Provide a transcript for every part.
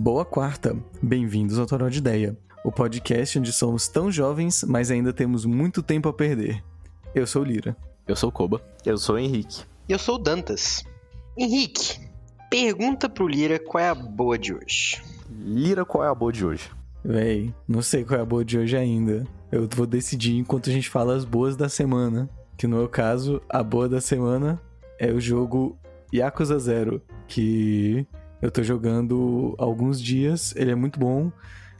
Boa quarta, bem-vindos ao Toró de Ideia, o podcast onde somos tão jovens, mas ainda temos muito tempo a perder. Eu sou Lira. Eu sou o Koba. Eu sou o Henrique. E eu sou o Dantas. Henrique, pergunta pro Lira qual é a boa de hoje. Lira, qual é a boa de hoje? Véi, não sei qual é a boa de hoje ainda. Eu vou decidir enquanto a gente fala as boas da semana. Que no meu caso, a boa da semana é o jogo Yakuza Zero, que eu tô jogando alguns dias. Ele é muito bom,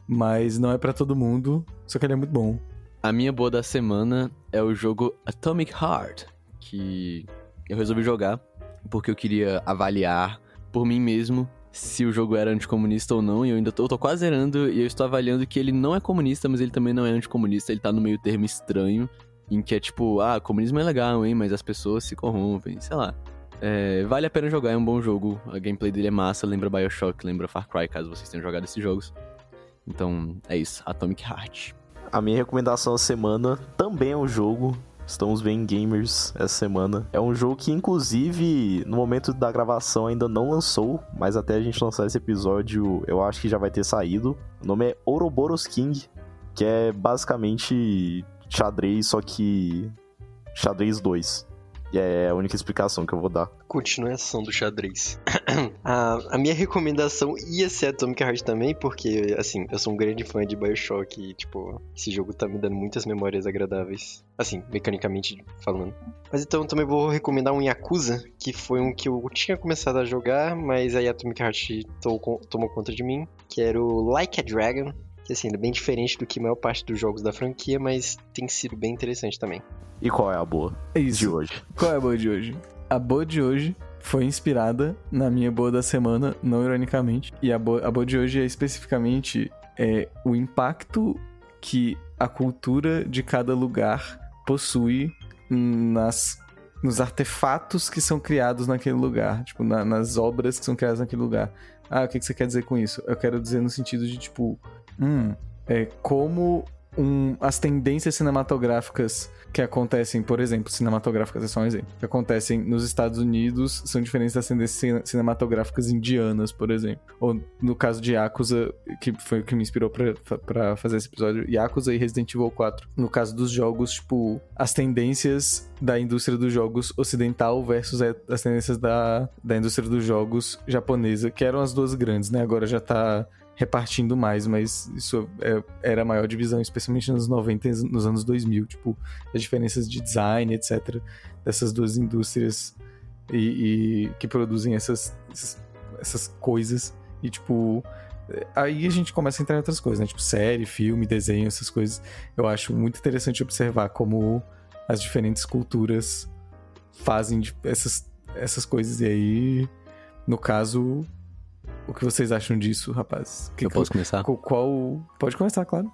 mas não é para todo mundo, só que ele é muito bom. A minha boa da semana é o jogo Atomic Heart, que eu resolvi jogar porque eu queria avaliar por mim mesmo se o jogo era anticomunista ou não, e eu ainda tô, eu tô quase zerando e eu estou avaliando que ele não é comunista, mas ele também não é anticomunista, ele tá no meio termo estranho, em que é tipo, ah, comunismo é legal, hein, mas as pessoas se corrompem, sei lá. É, vale a pena jogar, é um bom jogo, a gameplay dele é massa, lembra Bioshock, lembra Far Cry, caso vocês tenham jogado esses jogos. Então, é isso, Atomic Heart. A minha recomendação da semana também é um jogo Estamos bem gamers essa semana. É um jogo que, inclusive, no momento da gravação ainda não lançou, mas até a gente lançar esse episódio, eu acho que já vai ter saído. O nome é Ouroboros King, que é basicamente xadrez, só que xadrez 2. E é a única explicação que eu vou dar. Continuação do xadrez. a, a, minha recomendação ia ser Atomic Heart também, porque, assim, eu sou um grande fã de Bioshock e, tipo, esse jogo tá me dando muitas memórias agradáveis. Assim, mecanicamente falando. Mas então também vou recomendar um Yakuza, que foi um que eu tinha começado a jogar, mas aí Atomic Heart tomou conta de mim, que era o Like a Dragon, que assim, é bem diferente do que a maior parte dos jogos da franquia, mas tem sido bem interessante também. E qual é a boa é isso. de hoje? Qual é a boa de hoje? A boa de hoje foi inspirada na minha boa da semana, não ironicamente. E a boa, a boa de hoje é especificamente é, o impacto que a cultura de cada lugar possui nas nos artefatos que são criados naquele lugar, tipo, na, nas obras que são criadas naquele lugar. Ah, o que, que você quer dizer com isso? Eu quero dizer no sentido de, tipo, hum, é como um, as tendências cinematográficas que acontecem, por exemplo, cinematográficas é só um exemplo, que acontecem nos Estados Unidos são diferentes das tendências cinematográficas indianas, por exemplo. Ou no caso de Yakuza, que foi o que me inspirou para fazer esse episódio, Yakuza e Resident Evil 4. No caso dos jogos, tipo, as tendências da indústria dos jogos ocidental versus as tendências da, da indústria dos jogos japonesa, que eram as duas grandes, né? Agora já tá repartindo mais, mas isso é, era a maior divisão, especialmente nos 90 e nos anos 2000, tipo, as diferenças de design, etc, dessas duas indústrias e, e que produzem essas, essas coisas. E, tipo, aí a gente começa a entrar em outras coisas, né, tipo, série, filme, desenho, essas coisas, eu acho muito interessante observar como as diferentes culturas fazem essas, essas coisas, e aí, no caso, o que vocês acham disso, rapaz? Que, eu posso começar? Qual. Pode começar, claro.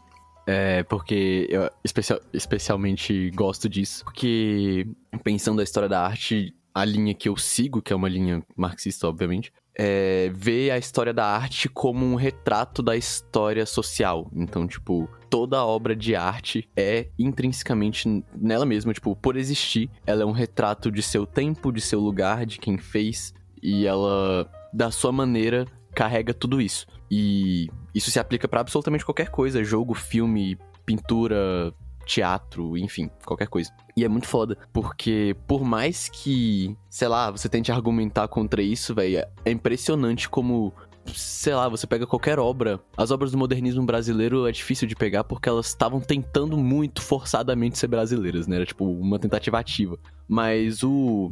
É, porque eu especial, especialmente gosto disso. Porque, pensando a história da arte, a linha que eu sigo, que é uma linha marxista, obviamente, é ver a história da arte como um retrato da história social. Então, tipo, toda obra de arte é intrinsecamente nela mesma, tipo, por existir, ela é um retrato de seu tempo, de seu lugar, de quem fez, e ela, da sua maneira, carrega tudo isso. E isso se aplica para absolutamente qualquer coisa: jogo, filme, pintura, teatro, enfim, qualquer coisa. E é muito foda, porque por mais que, sei lá, você tente argumentar contra isso, velho, é impressionante como sei lá, você pega qualquer obra. As obras do modernismo brasileiro é difícil de pegar porque elas estavam tentando muito forçadamente ser brasileiras, né? Era tipo uma tentativa ativa. Mas o,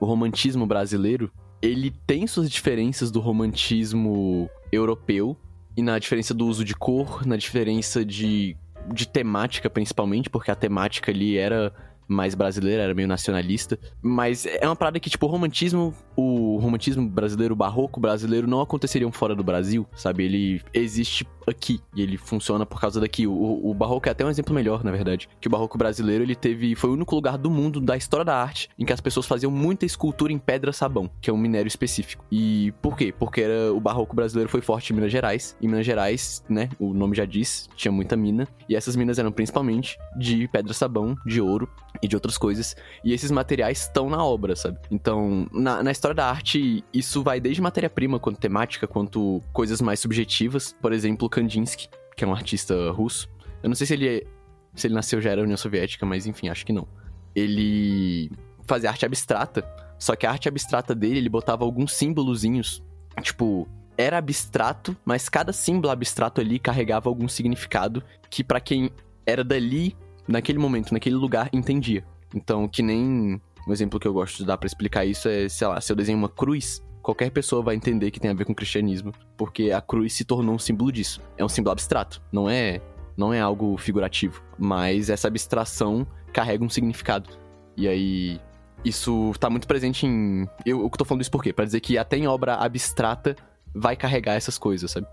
o romantismo brasileiro, ele tem suas diferenças do romantismo europeu e na diferença do uso de cor, na diferença de, de temática principalmente, porque a temática ali era mais brasileira, era meio nacionalista. Mas é uma parada que, tipo, o romantismo, o romantismo brasileiro, barroco brasileiro não aconteceriam fora do Brasil, sabe? Ele existe aqui e ele funciona por causa daqui. O, o barroco é até um exemplo melhor, na verdade. Que o barroco brasileiro, ele teve. Foi o único lugar do mundo, da história da arte, em que as pessoas faziam muita escultura em pedra-sabão, que é um minério específico. E por quê? Porque era, o barroco brasileiro foi forte em Minas Gerais. Em Minas Gerais, né? O nome já diz, tinha muita mina. E essas minas eram principalmente de pedra-sabão, de ouro e de outras coisas. E esses materiais estão na obra, sabe? Então, na, na história da arte, isso vai desde matéria-prima, quanto temática, quanto coisas mais subjetivas. Por exemplo, Kandinsky, que é um artista russo. Eu não sei se ele, se ele nasceu já era União Soviética, mas enfim, acho que não. Ele fazia arte abstrata, só que a arte abstrata dele, ele botava alguns símbolozinhos, tipo, era abstrato, mas cada símbolo abstrato ali carregava algum significado que para quem era dali, naquele momento, naquele lugar, entendia. Então, que nem um exemplo que eu gosto de dar para explicar isso é, sei lá, se eu desenho uma cruz, qualquer pessoa vai entender que tem a ver com cristianismo, porque a cruz se tornou um símbolo disso. É um símbolo abstrato, não é, não é algo figurativo, mas essa abstração carrega um significado. E aí isso tá muito presente em eu, eu tô falando isso por quê? Para dizer que até em obra abstrata vai carregar essas coisas, sabe?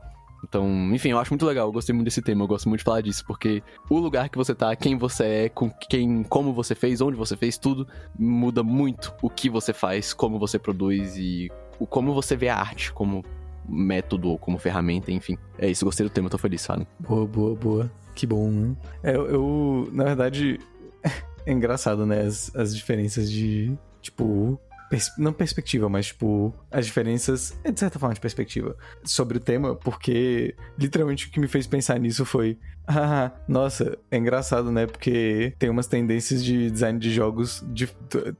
Então, enfim, eu acho muito legal, eu gostei muito desse tema, eu gosto muito de falar disso, porque o lugar que você tá, quem você é, com quem, como você fez, onde você fez, tudo muda muito o que você faz, como você produz e o como você vê a arte como método ou como ferramenta, enfim. É isso, gostei do tema, tô feliz, sabe? Boa, boa, boa. Que bom. Né? É, eu, na verdade, é engraçado, né? As, as diferenças de, tipo, pers não perspectiva, mas tipo, as diferenças, é de certa forma, de perspectiva sobre o tema, porque literalmente o que me fez pensar nisso foi. Ah, nossa, é engraçado, né? Porque tem umas tendências de design de jogos de,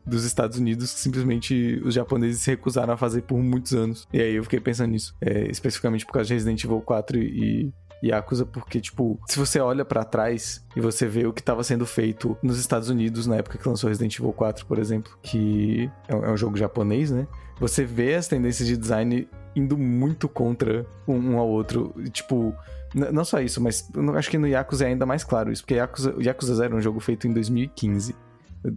dos Estados Unidos que simplesmente os japoneses se recusaram a fazer por muitos anos. E aí eu fiquei pensando nisso. É, especificamente por causa de Resident Evil 4 e, Yakuza, porque, tipo, se você olha para trás e você vê o que estava sendo feito nos Estados Unidos na época que lançou Resident Evil 4, por exemplo, que é um, é um jogo japonês, né? Você vê as tendências de design indo muito contra um, ao outro. Tipo, não só isso, mas acho que no Yakuza é ainda mais claro isso, porque Yakuza, Yakuza Zero é um jogo feito em 2015.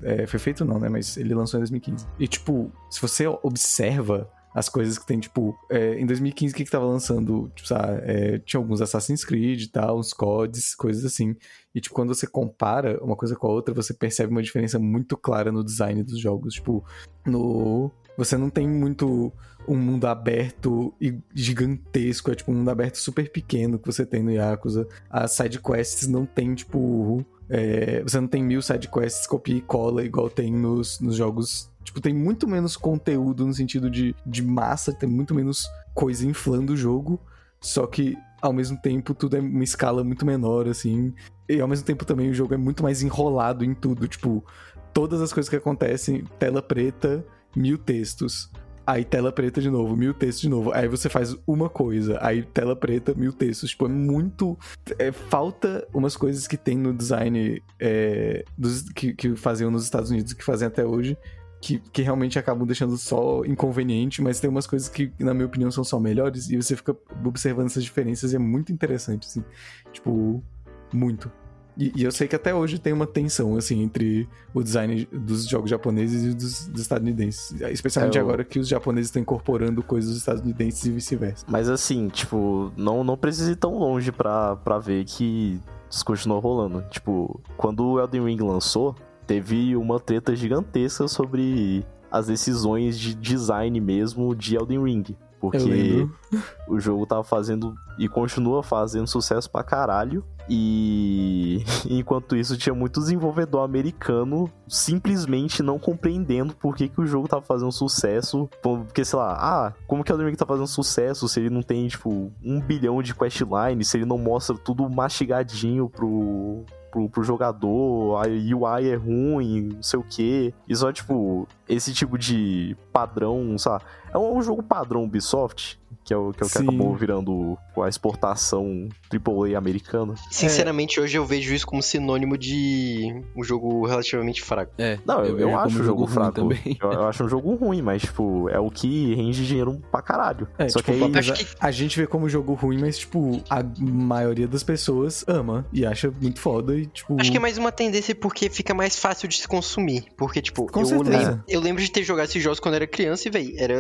É, foi feito não, né? Mas ele lançou em 2015. E, tipo, se você observa as coisas que tem, tipo, é, em 2015 o que que tava lançando? Tipo, sabe, é, tinha alguns Assassin's Creed e tal, uns CODs, coisas assim. E, tipo, quando você compara uma coisa com a outra, você percebe uma diferença muito clara no design dos jogos. Tipo, no... Você não tem muito um mundo aberto e gigantesco, é tipo um mundo aberto super pequeno que você tem no Yakuza. As side quests não tem, tipo... É, você não tem mil side quests copia e cola igual tem nos, nos jogos Tipo, tem muito menos conteúdo no sentido de, de massa, tem muito menos coisa inflando o jogo. Só que, ao mesmo tempo, tudo é uma escala muito menor, assim. E ao mesmo tempo também o jogo é muito mais enrolado em tudo. Tipo, todas as coisas que acontecem, tela preta, mil textos. Aí tela preta de novo, mil textos de novo. Aí você faz uma coisa, aí tela preta, mil textos. Tipo, é muito. É, falta umas coisas que tem no design é, dos, que, que faziam nos Estados Unidos, que fazem até hoje que, que realmente acabam deixando só inconveniente, mas tem umas coisas que, na minha opinião, são só melhores, e você fica observando essas diferenças e é muito interessante, assim. Tipo, muito. E, e, eu sei que até hoje tem uma tensão, assim, entre o design dos jogos japoneses e dos, dos estadunidenses. Especialmente é, eu... agora que os japoneses estão incorporando coisas dos estadunidenses e vice-versa. Mas assim, tipo, não, não precisa ir tão longe pra, pra ver que isso continua rolando. Tipo, quando o Elden Ring lançou, teve uma treta gigantesca sobre as decisões de design mesmo de Elden Ring. Porque o jogo tava fazendo e continua fazendo sucesso pra caralho. E enquanto isso, tinha muito desenvolvedor americano simplesmente não compreendendo por que, que o jogo tava fazendo sucesso. Porque, sei lá, ah, como que Elden Ring tá fazendo sucesso se ele não tem, tipo, um bilhão de questlines, se ele não mostra tudo mastigadinho pro, pro, pro jogador, a UI é ruim, não sei o que. E só, tipo, esse tipo de padrão, sabe? É um, jogo padrão Ubisoft, que é o que, é o que acabou virando a exportação AAA americana. Sinceramente, é. hoje eu vejo isso como sinônimo de um jogo relativamente fraco. É. Não, eu, eu, eu acho o jogo, jogo fraco. Também. Eu, eu, acho um jogo ruim, mas, tipo, é o que rende dinheiro pra caralho. É, Só tipo, que, aí, que a gente vê como jogo ruim, mas, tipo, a maioria das pessoas ama e acha muito foda e, tipo... Acho que é mais uma tendência porque fica mais fácil de se consumir. Porque, tipo, Com eu, lembro, eu lembro de ter jogado esses jogos quando era criança e, véi, era,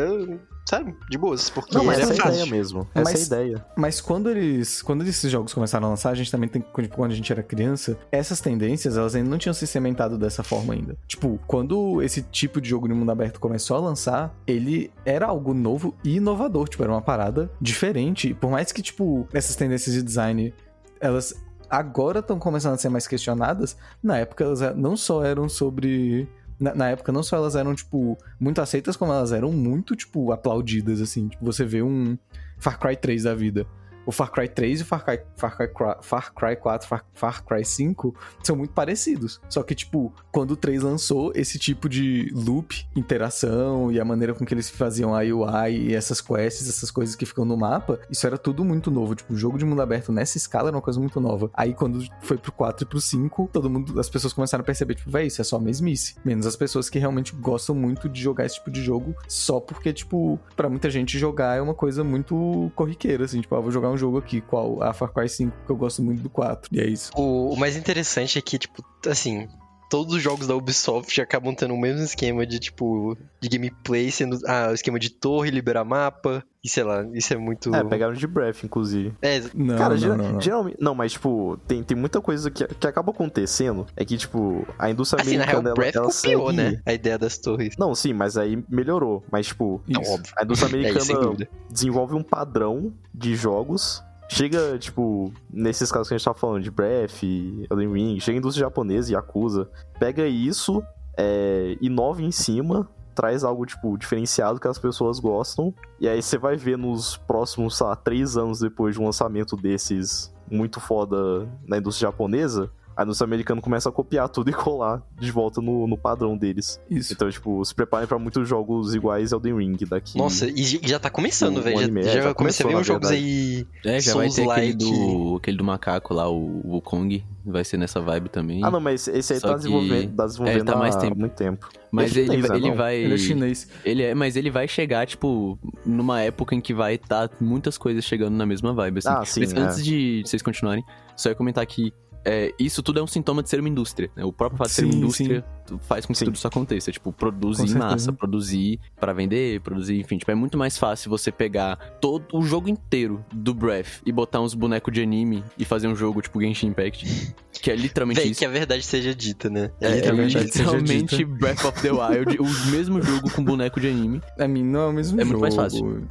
sabe, de boas. Porque não, mas era essa é a ideia mesmo. Essa mas, é a ideia. Mas quando eles. Quando esses jogos começaram a lançar, a gente também tem. Tipo, quando a gente era criança, essas tendências, elas ainda não tinham se cementado dessa forma ainda. Tipo, quando esse tipo de jogo de mundo aberto começou a lançar, ele era algo novo e inovador. Tipo, era uma parada diferente. Por mais que, tipo, essas tendências de design, elas agora estão começando a ser mais questionadas, na época elas não só eram sobre. Na, na, época, não só elas eram, tipo, muito aceitas, como elas eram muito, tipo, aplaudidas, assim. Tipo, você vê um Far Cry 3 da vida o Far Cry 3 e o Far Cry, Far Cry, Far Cry 4, Far, Far Cry 5 são muito parecidos. Só que, tipo, quando o 3 lançou, esse tipo de loop, interação e a maneira com que eles faziam a UI e essas quests, essas coisas que ficam no mapa, isso era tudo muito novo. Tipo, o jogo de mundo aberto nessa escala era uma coisa muito nova. Aí, quando foi pro 4 e pro 5, todo mundo, as pessoas começaram a perceber, tipo, véi, isso é só mesmice. Menos as pessoas que realmente gostam muito de jogar esse tipo de jogo só porque, tipo, para muita gente jogar é uma coisa muito corriqueira, assim, tipo, ah, vou jogar um jogo aqui, qual? A Far Cry 5, que eu gosto muito do 4. E é isso. O, o mais interessante é que, tipo, assim, todos os jogos da Ubisoft acabam tendo o mesmo esquema de, tipo, de gameplay, sendo, ah, o esquema de torre, liberar mapa, e sei lá, isso é muito... É, pegaram de Breath, inclusive. É, não, Cara, não, geral, não, não. geralmente... Não, mas, tipo, tem, tem muita coisa que, que acaba acontecendo, é que, tipo, a indústria assim, na real, americana, o Breath ela, ela copiou, segue... né, a ideia das torres. Não, sim, mas aí melhorou. Mas, tipo, Não, Isso. óbvio. a indústria É americana dúvida. desenvolve um padrão de jogos. Chega, tipo, nesses casos que a gente tá falando, de Breath, Elden Ring, chega a indústria japonesa e acusa. Pega isso, é, inova em cima, traz algo, tipo, diferenciado que as pessoas gostam. E aí você vai ver nos próximos, sei lá, três anos depois de um lançamento desses muito foda na indústria japonesa, a indústria americana começa a copiar tudo e colar de volta no, no padrão deles. Isso. Então, tipo, se preparem pra muitos jogos iguais Elden Ring daqui. Nossa, e já tá começando, Um velho. Já, é, já já comecei a ver começou, uns jogos aí. É, já vai ter aquele Souls-like. do, aquele do macaco lá, o Wukong. Vai ser nessa vibe também. Ah, não, mas esse aí Só tá que- desenvolvendo, tá desenvolvendo é, tá mais há tempo. muito tempo. Mas é ele, chinês, né, ele não? vai. Ele é chinês. Ele é, mas ele vai chegar, tipo, numa época em que vai estar muitas coisas chegando na mesma vibe, assim. Ah, sim, Mas é. antes de vocês continuarem, só ia comentar que é, isso tudo é um sintoma de ser uma indústria. Né? O próprio fato de ser uma Sim, indústria faz com que Sim. tudo isso aconteça. Tipo, Com produzir certeza. massa, produzir pra vender, produzir, enfim. Tipo, é muito mais fácil você pegar todo o jogo inteiro do Breath e botar uns bonecos de anime e fazer um jogo tipo Genshin Impact. Que é literalmente Véi, isso. que a verdade seja dita, né? É, é literalmente literalmente dita. Breath of the Wild, o mesmo jogo com boneco de anime. A mim não é o mesmo É jogo. muito mais fácil.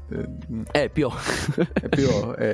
É, pior. É, é pior, é.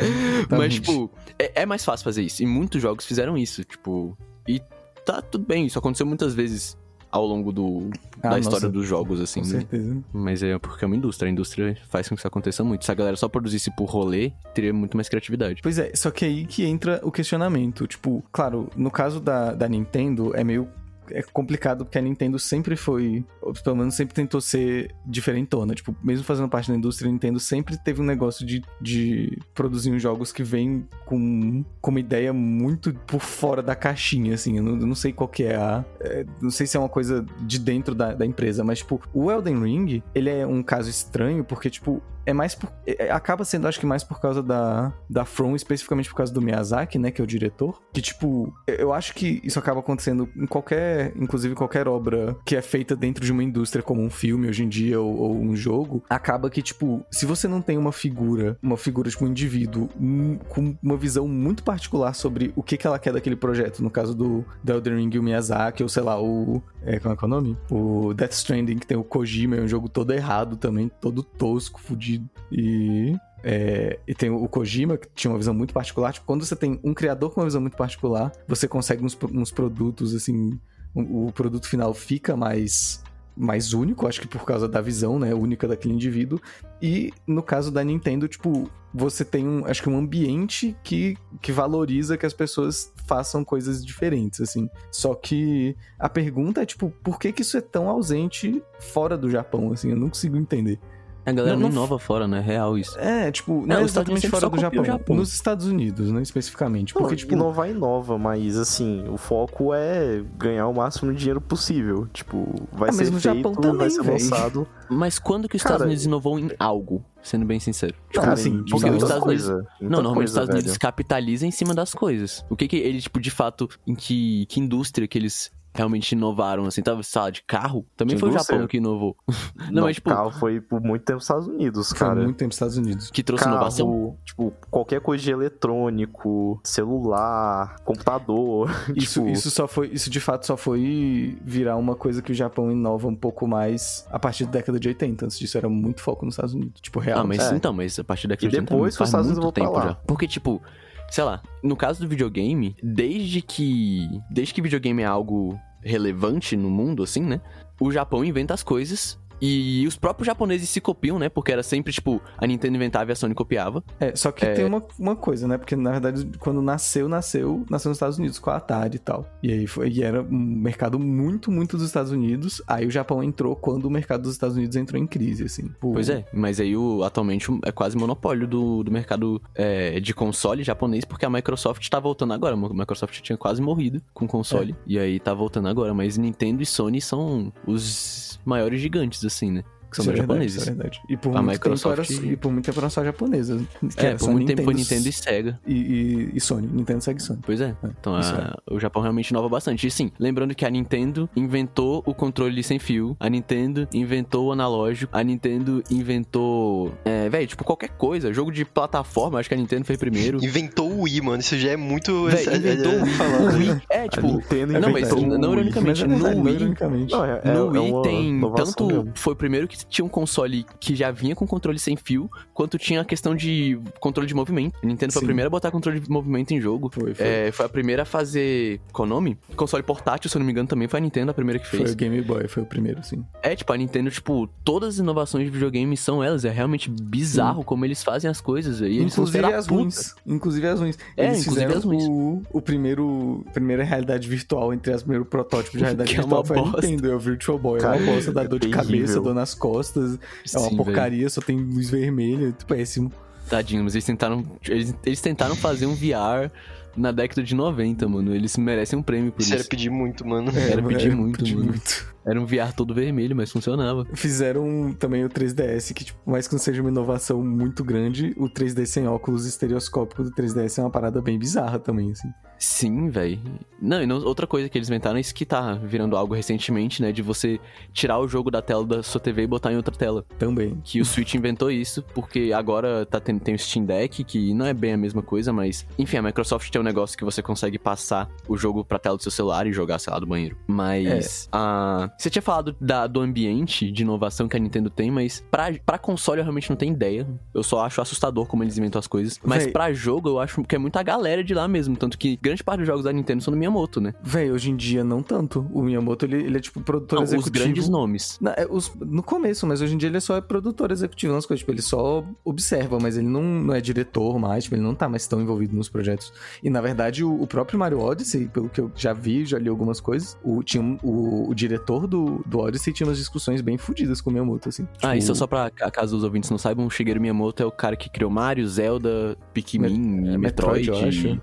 Mas, tipo, é, é mais fácil fazer isso. E muitos jogos fizeram isso, tipo. E tá tudo bem, isso aconteceu muitas vezes ao longo do, Ah, da nossa, história dos jogos, assim. Com certeza. Mas é porque é uma indústria. A indústria faz com que isso aconteça muito. Se a galera só produzisse por rolê, teria muito mais criatividade. Pois é, só que aí que entra o questionamento. Tipo, claro, no caso da, da Nintendo, é meio é complicado porque a Nintendo sempre foi, pelo menos sempre tentou ser diferentona. Tipo, mesmo fazendo parte da indústria, a Nintendo sempre teve um negócio de, de produzir uns jogos que vêm com, com uma ideia muito por fora da caixinha, assim. Eu não, eu não sei qual que é a. é, não sei se é uma coisa de dentro da, da empresa, mas, tipo, o Elden Ring, ele é um caso estranho porque, tipo, é mais por. é- é- acaba sendo, acho que mais por causa da, da From, especificamente por causa do Miyazaki, né? Que é o diretor. Que, tipo, eu- acho que isso acaba acontecendo em qualquer. Inclusive, qualquer obra que é feita dentro de uma indústria, como um filme hoje em dia, ou, ou um jogo. Acaba que, tipo, se você não tem uma figura, uma figura, tipo, um indivíduo hum, com uma visão muito particular sobre o que, que ela quer daquele projeto, no caso do, do Elden Ring e o Miyazaki, ou sei lá, o. É, como é que é o nome? O Death Stranding, que tem o Kojima, é um jogo todo errado também, todo tosco, fudido. E. é, e tem o Kojima, que tinha uma visão muito particular. Tipo, quando você tem um criador com uma visão muito particular, você consegue uns, uns produtos, assim. O, o produto final fica mais. Mais único, acho que por causa da visão, né? Única daquele indivíduo. E no caso da Nintendo, tipo, você tem um, acho que um ambiente que, que valoriza que as pessoas façam coisas diferentes, assim. Só que a pergunta é, tipo, por que que isso é tão ausente fora do Japão, assim? Eu não consigo entender. A galera Não- não, não- inova fora, né? Real isso. É, tipo, não É, é, exatamente Unidos fora do Japão. Japão. Nos Estados Unidos, né, especificamente. Porque, Não, tipo, inovar inova, mas assim, o foco é ganhar o máximo de dinheiro possível. Tipo, vai Ah, ser feito, Japão vai também, ser véi. lançado. Mas quando que os Cara, Estados Unidos inovou em algo? Sendo bem sincero. Não, Cara, assim, porque os Estados coisa, Unidos- não, normalmente os Estados Unidos velho. capitalizam em cima das coisas. O que que ele, tipo, de fato, em que, que indústria que eles realmente inovaram, assim, tava, sala de carro? Também foi o? Japão que inovou. Não, Não, mas, tipo, carro foi por muito tempo nos Estados Unidos, foi cara. muito tempo nos Estados Unidos. que trouxe Carro, inovação. tipo, qualquer coisa de eletrônico, celular, computador. Isso, tipo, isso só foi, isso de fato só foi virar uma coisa que o Japão inova um pouco mais a partir da década de 80. Antes disso era muito foco nos Estados Unidos, tipo real. Ah, mas É. então, mas a partir daqui E depois que os Estados Unidos vão pra lá. Porque, tipo, sei lá, no caso do videogame, desde que. Desde que videogame é algo relevante no mundo, assim, né? O Japão inventa as coisas e os próprios japoneses se copiam, né? Porque era sempre, tipo, a Nintendo inventava e a Sony copiava. É, só que É. tem uma, uma coisa, né? Porque, na verdade, quando nasceu, nasceu, nasceu nos Estados Unidos, com a Atari e tal. E aí foi, e era um mercado muito, muito dos Estados Unidos. Aí o Japão entrou quando o mercado dos Estados Unidos entrou em crise, assim. Por- Pois é, mas aí o, atualmente é quase monopólio do, do mercado é, de console japonês, porque a Microsoft tá voltando agora. A Microsoft tinha quase morrido com console, e aí tá voltando agora. Mas Nintendo e Sony são os maiores gigantes, assim, né? Que são Isso é verdade, japoneses. é verdade. E por, A muito Microsoft- tempo era, e por muito tempo era só japonesa. que É, era por só muito tempo foi Nintendo Nintendo e Sega. e, e, e Sony. Nintendo segue Sony. Pois é. É, Então a- o Japão realmente inova bastante. E sim, lembrando que a Nintendo inventou o controle sem fio, a Nintendo inventou o analógico, a Nintendo inventou. É, velho, tipo, qualquer coisa. Jogo de plataforma, acho que a Nintendo foi primeiro. Inventou o Wii, mano. Isso já é muito. Véi, é- é- inventou é- o falando. Wii. É, A tipo. Nintendo não, mas não Wii. ironicamente, é verdade, no não Wii. ironicamente. Não, é, é, no é Wii tem tanto. Foi o primeiro que tinha um console que já vinha com controle sem fio, quanto tinha a questão de controle de movimento. A Nintendo foi a Sim. primeira a botar controle de movimento em jogo. Foi, foi. É, foi a primeira a fazer. Qual o nome? Console portátil, se eu não me engano, também foi a Nintendo a primeira que Foi fez. o Game Boy, foi o primeiro, sim. É, tipo, a Nintendo, tipo, todas as inovações de videogame são elas. É realmente bizarro como eles fazem as coisas. são Inclusive as puta. ruins. Inclusive as ruins. É, Eles inclusive fizeram as ruins. O, o primeiro. Primeira realidade virtual, entre as primeiros protótipos de realidade Que é virtual uma foi a bosta. Nintendo. É o Virtual Boy. É Cara, uma bosta, dá é dor de terrível. cabeça, dor nas costas. É uma Sim, porcaria, só tem luz vermelha. tipo, Péssimo. Tadinho, mas eles tentaram. Eles, eles tentaram fazer um VR na década de 90, mano. Eles merecem um prêmio por Isso isso. era pedir muito, mano. Era pedir é, muito, pedir mano. muito. Era um VR todo vermelho, mas funcionava. Fizeram também o 3DS, que, tipo, por mais que não seja uma inovação muito grande, o 3D sem óculos estereoscópico do 3DS é uma parada bem bizarra também, assim. Sim, velho. Não, e não- outra coisa que eles inventaram é isso que tá virando algo recentemente, né? De você tirar o jogo da tela da sua TV e botar em outra tela. Também. Que o Switch inventou isso, porque agora tá tendo, tem o Steam Deck, que não é bem a mesma coisa, mas. Enfim, a Microsoft tem um negócio que você consegue passar o jogo pra tela do seu celular e jogar, sei lá, do banheiro. Mas. a Você tinha falado da- do ambiente de inovação que a Nintendo tem, mas pra, pra console eu realmente não tenho ideia. Eu só acho assustador como eles inventam as coisas. Mas Véi. pra jogo eu acho que é muita galera de lá mesmo. Tanto que grande parte dos jogos da Nintendo são do Miyamoto, né? Véi, hoje em dia não tanto. O Miyamoto, ele, ele é tipo produtor Não, os executivo. grandes nomes. Na- é, os- no começo, mas hoje em dia ele só é produtor executivo nas coisas. Tipo, ele só observa, mas ele não, não é diretor mais, tipo, ele não tá mais tão envolvido nos projetos. E na verdade, o, o próprio Mario Odyssey, pelo que eu já vi, já li algumas coisas, o, tinha, o, o diretor do, do Odyssey tinha umas discussões bem fodidas com o Miyamoto, assim. Ah, Tipo, isso só pra caso os ouvintes não saibam, o Shigeru Miyamoto é o cara que criou Mario, Zelda, Pikmin, é, e Metroid. Metroid, eu acho.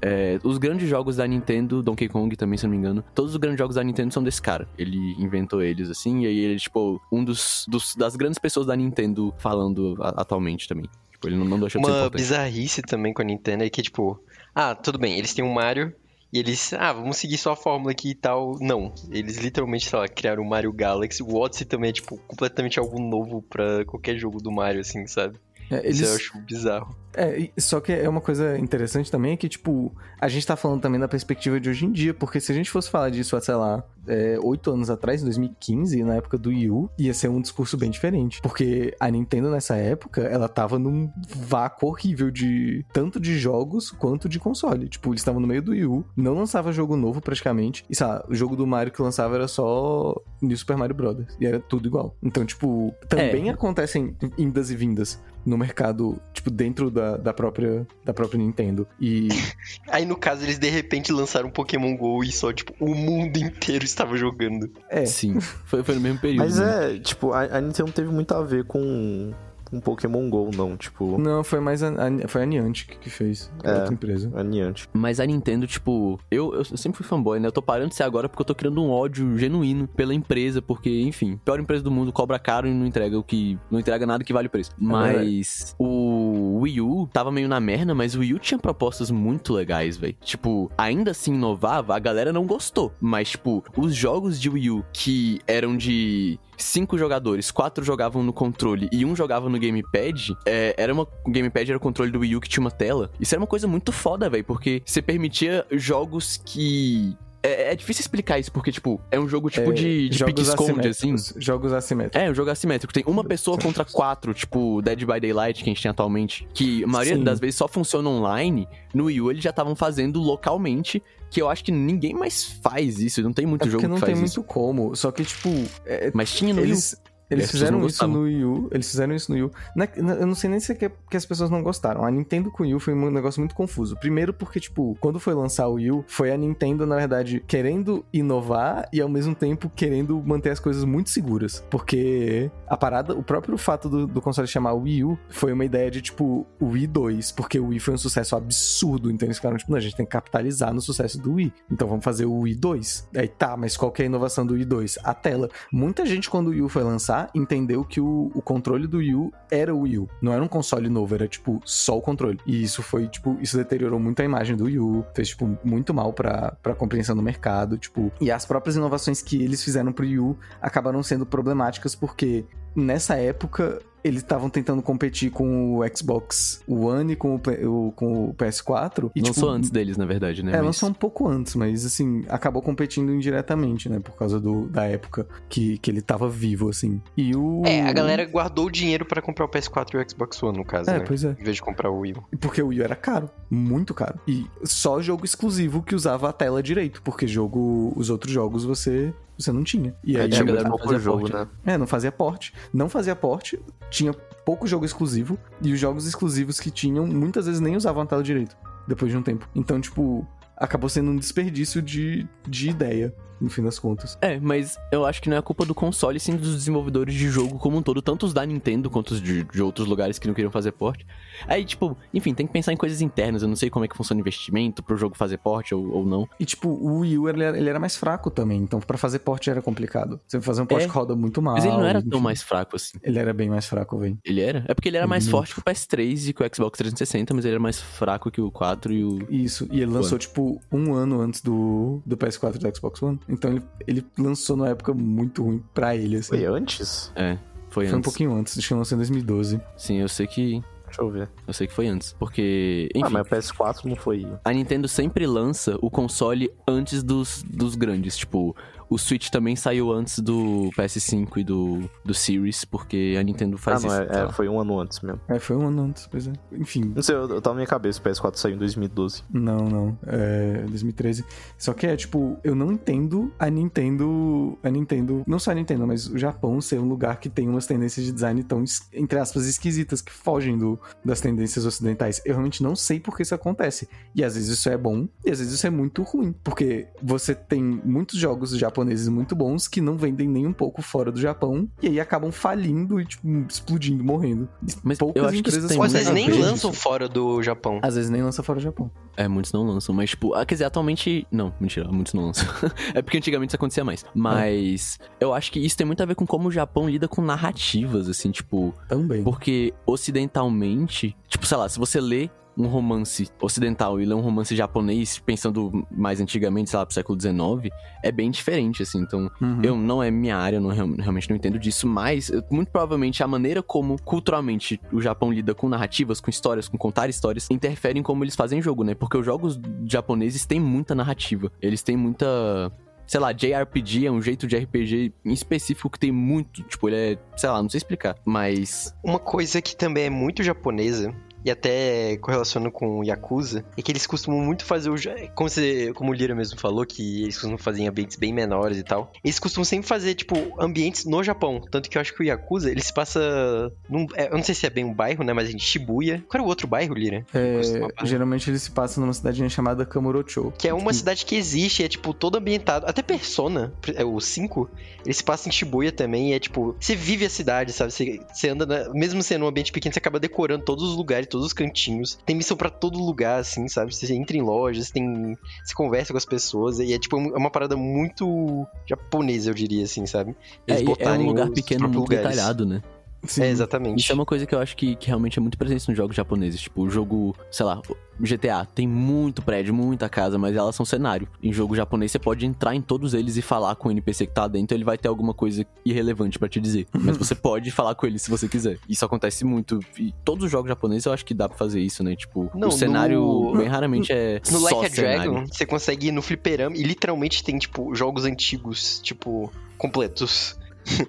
É, os grandes jogos da Nintendo, Donkey Kong também, se não me engano, todos os grandes jogos da Nintendo são desse cara. Ele inventou eles, assim, e aí ele, tipo, um dos, dos- das grandes pessoas da Nintendo falando a- atualmente também. Tipo, ele não, não deixou de ser Uma bizarrice também com a Nintendo é que, tipo, ah, tudo bem, eles têm um Mario e eles, ah, vamos seguir sua fórmula aqui e tal. Não, eles literalmente, sei lá, criaram o Mario Galaxy. O Odyssey também é, tipo, completamente algo novo pra qualquer jogo do Mario, assim, sabe? É, eles, Isso eu acho bizarro. É, só que é uma coisa interessante também é que, tipo, a gente tá falando também da perspectiva de hoje em dia, porque se a gente fosse falar disso sei lá, é, oito anos atrás, em 2015, na época do Wii U, ia ser um discurso bem diferente. Porque a Nintendo, nessa época, ela tava num vácuo horrível de tanto de jogos quanto de console. Tipo, eles estavam no meio do Wii U, não lançava jogo novo praticamente, e sabe, o jogo do Mario que lançava era só New Super Mario Brothers, e era tudo igual. Então, tipo, também É. acontecem indas e vindas no mercado, tipo, dentro da, da, própria, da própria Nintendo. E Aí, no caso, eles de repente lançaram um Pokémon GO e só, tipo, o mundo inteiro estava jogando. é, Sim, foi, foi no mesmo período. Mas né? é, tipo, a, a Nintendo não teve muito a ver com, com Pokémon GO, não. Tipo, não, foi mais a, a- foi a Niantic que fez, é É. outra empresa. a Niantic. Mas a Nintendo, tipo, eu, eu sempre fui fanboy, né? Eu tô parando de ser agora porque eu tô criando um ódio genuíno pela empresa, porque, enfim, pior empresa do mundo, cobra caro e não entrega o que. Não entrega nada que vale o preço. Mas o Wii U tava meio na merda, mas o Wii U tinha propostas muito legais, velho. Tipo, ainda assim inovava, a galera não gostou. Mas, tipo, os jogos de Wii U que eram de cinco jogadores, quatro jogavam no controle e um jogava no gamepad, é, era uma, o gamepad era o controle do Wii U que tinha uma tela. Isso era uma coisa muito foda, velho, porque você permitia jogos que É, é difícil explicar isso, porque, tipo, é um jogo tipo É, de, de pique-esconde, assim. Jogos assimétricos. É, um jogo assimétrico. Tem uma pessoa contra quatro, tipo Dead by Daylight, que a gente tem atualmente. Que a maioria Sim. das vezes só funciona online. No Wii U eles já estavam fazendo localmente. Que eu acho que ninguém mais faz isso. Não tem muito É jogo porque não que tem faz isso. muito como. Só que, tipo, é- Mas tinha no eles, eles fizeram isso no Wii U. Eles fizeram isso no Wii U. É- não- eu não sei nem se é que, é que as pessoas não gostaram. A Nintendo com o Wii U foi um negócio muito confuso. Primeiro porque, tipo, quando foi lançar o Wii U, foi a Nintendo, na verdade, querendo inovar e ao mesmo tempo querendo manter as coisas muito seguras. Porque a parada, o próprio fato do, do console chamar Wii U foi uma ideia de, tipo, o Wii 2. Porque o Wii foi um sucesso absurdo. Então eles ficaram, tipo, não, a gente tem que capitalizar no sucesso do Wii. Então vamos fazer o Wii 2. Aí tá, mas qual que é a inovação do Wii 2? A tela. Muita gente, quando o Wii U foi lançar, entendeu que o, o controle do Wii U era o Wii U. Não era um console novo, era, tipo, só o controle. E isso foi, tipo, isso deteriorou muito a imagem do Wii U. Fez, tipo, muito mal pra, pra compreensão do mercado, tipo... E as próprias inovações que eles fizeram pro Wii U acabaram sendo problemáticas porque... Nessa época, eles estavam tentando competir com o Xbox One e com o, o- com o PS4. E, Lançou tipo, antes deles, na verdade, né? é, Mas- lançou um pouco antes, mas assim, acabou competindo indiretamente, né? Por causa do, da época que, que ele tava vivo, assim. E o. É, a galera guardou o dinheiro pra comprar o PS4 e o Xbox One, no caso, É, né? pois é. Em vez de comprar o Wii. Porque o Wii era caro, muito caro. E só jogo exclusivo que usava a tela direito, porque jogo, os outros jogos você, você não tinha. E É, aí, tinha a galera muito pouco fazia jogo, porte, né? É, não fazia porte. Não fazia porte, tinha pouco jogo exclusivo, e os jogos exclusivos que tinham, muitas vezes nem usavam a tela direito, depois de um tempo. Então, tipo, acabou sendo um desperdício de, de ideia, no fim das contas. É, mas eu acho que não é culpa do console, sim dos desenvolvedores de jogo como um todo, tanto os da Nintendo quanto os de, de outros lugares que não queriam fazer porte. Aí, tipo, enfim, tem que pensar em coisas internas. Eu não sei como é que funciona o investimento pro jogo fazer porte ou, ou não. E, tipo, o Wii U, ele era, ele era mais fraco também, então pra fazer porte era complicado. Você fazer um porte É. que roda muito mal. Mas ele não era tão enfim. mais fraco assim. Ele era bem mais fraco, velho. Ele era? É porque ele era mais forte que o PS3 e que o Xbox 360, mas ele era mais fraco que o 4 e o. Isso, e ele lançou, tipo, um ano antes do, do PS4 e do Xbox One. Então ele, ele lançou numa época muito ruim pra ele, assim. Foi antes? É, foi, Foi um antes. pouquinho antes, acho que lançou em 2012. Sim, eu sei que. Deixa eu ver. Eu sei que foi antes. Porque, enfim, Ah, mas o PS4 não foi. a Nintendo sempre lança o console antes dos, dos grandes. Tipo, o Switch também saiu antes do PS5 e do, do Series, porque a Nintendo faz ah, não, isso. é, é, lá. foi um ano antes mesmo. É, foi um ano antes, pois é. Enfim, Não sei, eu, eu tava na minha cabeça, o PS4 saiu em 2012. não, não. É 2013. Só que é, tipo, eu não entendo a Nintendo. A Nintendo. Não só a Nintendo, mas o Japão ser um lugar que tem umas tendências de design tão, entre aspas, esquisitas, que fogem do, das tendências ocidentais. Eu realmente não sei por que isso acontece. E às vezes isso é bom, e às vezes isso é muito ruim. Porque você tem muitos jogos japoneses muito bons que não vendem nem um pouco fora do Japão, e aí acabam falindo e, tipo, explodindo, morrendo. Mas Poucas eu acho que isso empresas Ou às vezes nem lançam fora do Japão. Às vezes nem lança fora do Japão. É, muitos não lançam, mas tipo, ah, quer dizer, atualmente. Não, mentira, muitos não lançam. é porque antigamente isso acontecia mais. Mas eu acho que isso tem muito a ver com como o Japão lida com narrativas, assim, tipo. Também. Porque ocidentalmente, tipo, sei lá, se você lê um romance ocidental e lê um romance japonês, pensando mais antigamente, sei lá, pro século XIX, é bem diferente, assim. Então, Uhum. eu não é minha área, eu não, real- realmente não entendo disso, mas eu- muito provavelmente a maneira como culturalmente o Japão lida com narrativas, com histórias, com contar histórias, interfere em como eles fazem jogo, né? Porque os jogos japoneses têm muita narrativa. Eles têm muita. Sei lá, JRPG é um jeito de RPG em específico que tem muito. Tipo, ele é. Sei lá, não sei explicar. Mas. Uma coisa que também é muito japonesa, e até correlaciona com o Yakuza, é que eles costumam muito fazer o. ja- Como, você, como o Lira mesmo falou, que eles costumam fazer em ambientes bem menores e tal. Eles costumam sempre fazer, tipo, ambientes no Japão. Tanto que eu acho que o Yakuza, ele se passa. Num, é, eu não sei se é bem um bairro, né? Mas em Shibuya. Qual era o outro bairro, Lira? É, geralmente ele se passa numa cidadinha chamada Kamurocho. Que é uma cidade que existe, é tipo todo ambientado. Até Persona, é o 5, ele se passa em Shibuya também. E é tipo, você vive a cidade, sabe? Você, você anda, na- mesmo sendo um ambiente pequeno, você acaba decorando todos os lugares, todos os cantinhos. Tem missão pra todo lugar, assim, sabe? Você entra em lojas, tem. Você conversa com as pessoas. E é tipo, é uma parada muito japonesa, eu diria, assim, sabe? É, Eles é um botarem lugar pequeno muito lugares. detalhado, né? Sim. É, exatamente. Isso é uma coisa que eu acho que, que realmente é muito presente nos jogos japoneses. Tipo, o jogo, sei lá, GTA tem muito prédio, muita casa, mas elas são cenário. Em jogo japonês, você pode entrar em todos eles e falar com o NPC que tá dentro, ele vai ter alguma coisa irrelevante pra te dizer. Mas você pode falar com ele se você quiser. Isso acontece muito. E todos os jogos japoneses eu acho que dá pra fazer isso, né? Tipo, Não, o cenário no- bem raramente é No só Like a cenário. Dragon, você consegue ir no fliperama e literalmente tem, tipo, jogos antigos, tipo, completos.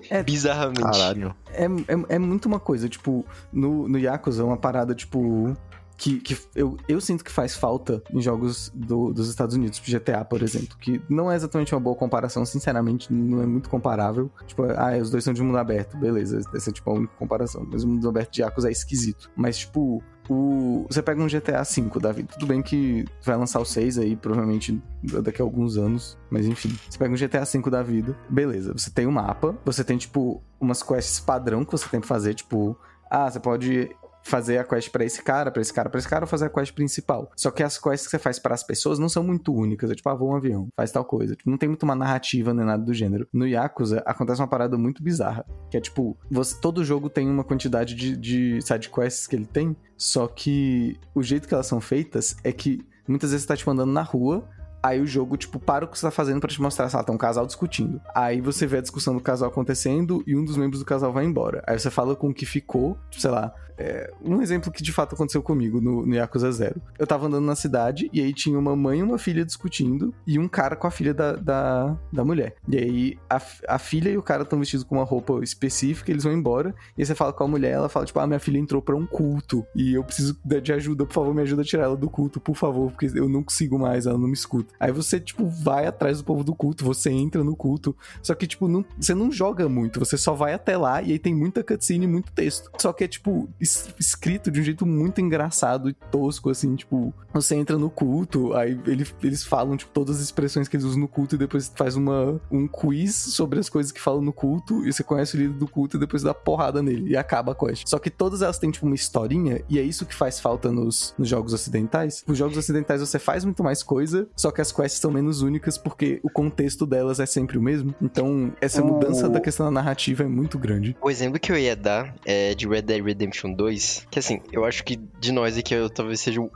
É. Bizarramente. Caralho. É, é, é muito uma coisa, tipo, no, no Yakuza é uma parada, tipo. Que, que eu, eu sinto que faz falta em jogos do- dos Estados Unidos, tipo GTA, por exemplo. Que não é exatamente uma boa comparação, sinceramente, não é muito comparável. Tipo, ah, os dois são de mundo aberto, beleza. Essa é tipo a única comparação. Mas o mundo aberto de Yakuza é esquisito. Mas, tipo, o, você pega um GTA V da vida. Tudo bem que vai lançar o 6 aí, provavelmente daqui a alguns anos. Mas enfim, você pega um GTA V da vida. Beleza, você tem um mapa, você tem, tipo, umas quests padrão que você tem que fazer, tipo. Ah, você pode fazer a quest pra esse cara, pra esse cara, pra esse cara, ou fazer a quest principal. Só que as quests que você faz para as pessoas não são muito únicas. É tipo, ah, voa um avião, faz tal coisa. Tipo, não tem muito uma narrativa nem nada do gênero. No Yakuza, acontece uma parada muito bizarra. Que é tipo, você, todo jogo tem uma quantidade de, de side quests que ele tem, só que o jeito que elas são feitas é que muitas vezes você tá, tipo, andando na rua, Aí o jogo, tipo, para o que você tá fazendo pra te mostrar, sei lá, tá um casal discutindo. Aí você vê a discussão do casal acontecendo e um dos membros do casal vai embora. Aí você fala com o que ficou, tipo, sei lá, é, um exemplo que de fato aconteceu comigo no, no Yakuza Zero. Eu tava andando na cidade e aí tinha uma mãe e uma filha discutindo e um cara com a filha da, da, da mulher. E aí a, a filha e o cara estão vestidos com uma roupa específica, eles vão embora. E aí você fala com a mulher, ela fala, tipo, ah, minha filha entrou pra um culto e eu preciso de ajuda, por favor, me ajuda a tirar ela do culto, por favor, porque eu não consigo mais, ela não me escuta. Aí você, tipo, vai atrás do povo do culto, você entra no culto, só que, tipo, não, você não joga muito, você só vai até lá e aí tem muita cutscene e muito texto. Só que é, tipo, es- escrito de um jeito muito engraçado e tosco, assim, tipo, você entra no culto, aí ele- eles falam, tipo, todas as expressões que eles usam no culto e depois faz uma, um quiz sobre as coisas que falam no culto e você conhece o líder do culto e depois dá porrada nele e acaba a quest. Só que todas elas têm, tipo, uma historinha e é isso que faz falta nos, nos jogos ocidentais. Os jogos ocidentais você faz muito mais coisa, só que as quests são menos únicas porque o contexto delas é sempre o mesmo. Então, essa O- mudança da questão da narrativa é muito grande. O exemplo que eu ia dar é de Red Dead Redemption 2, que assim, eu acho que de nós aqui eu talvez seja o.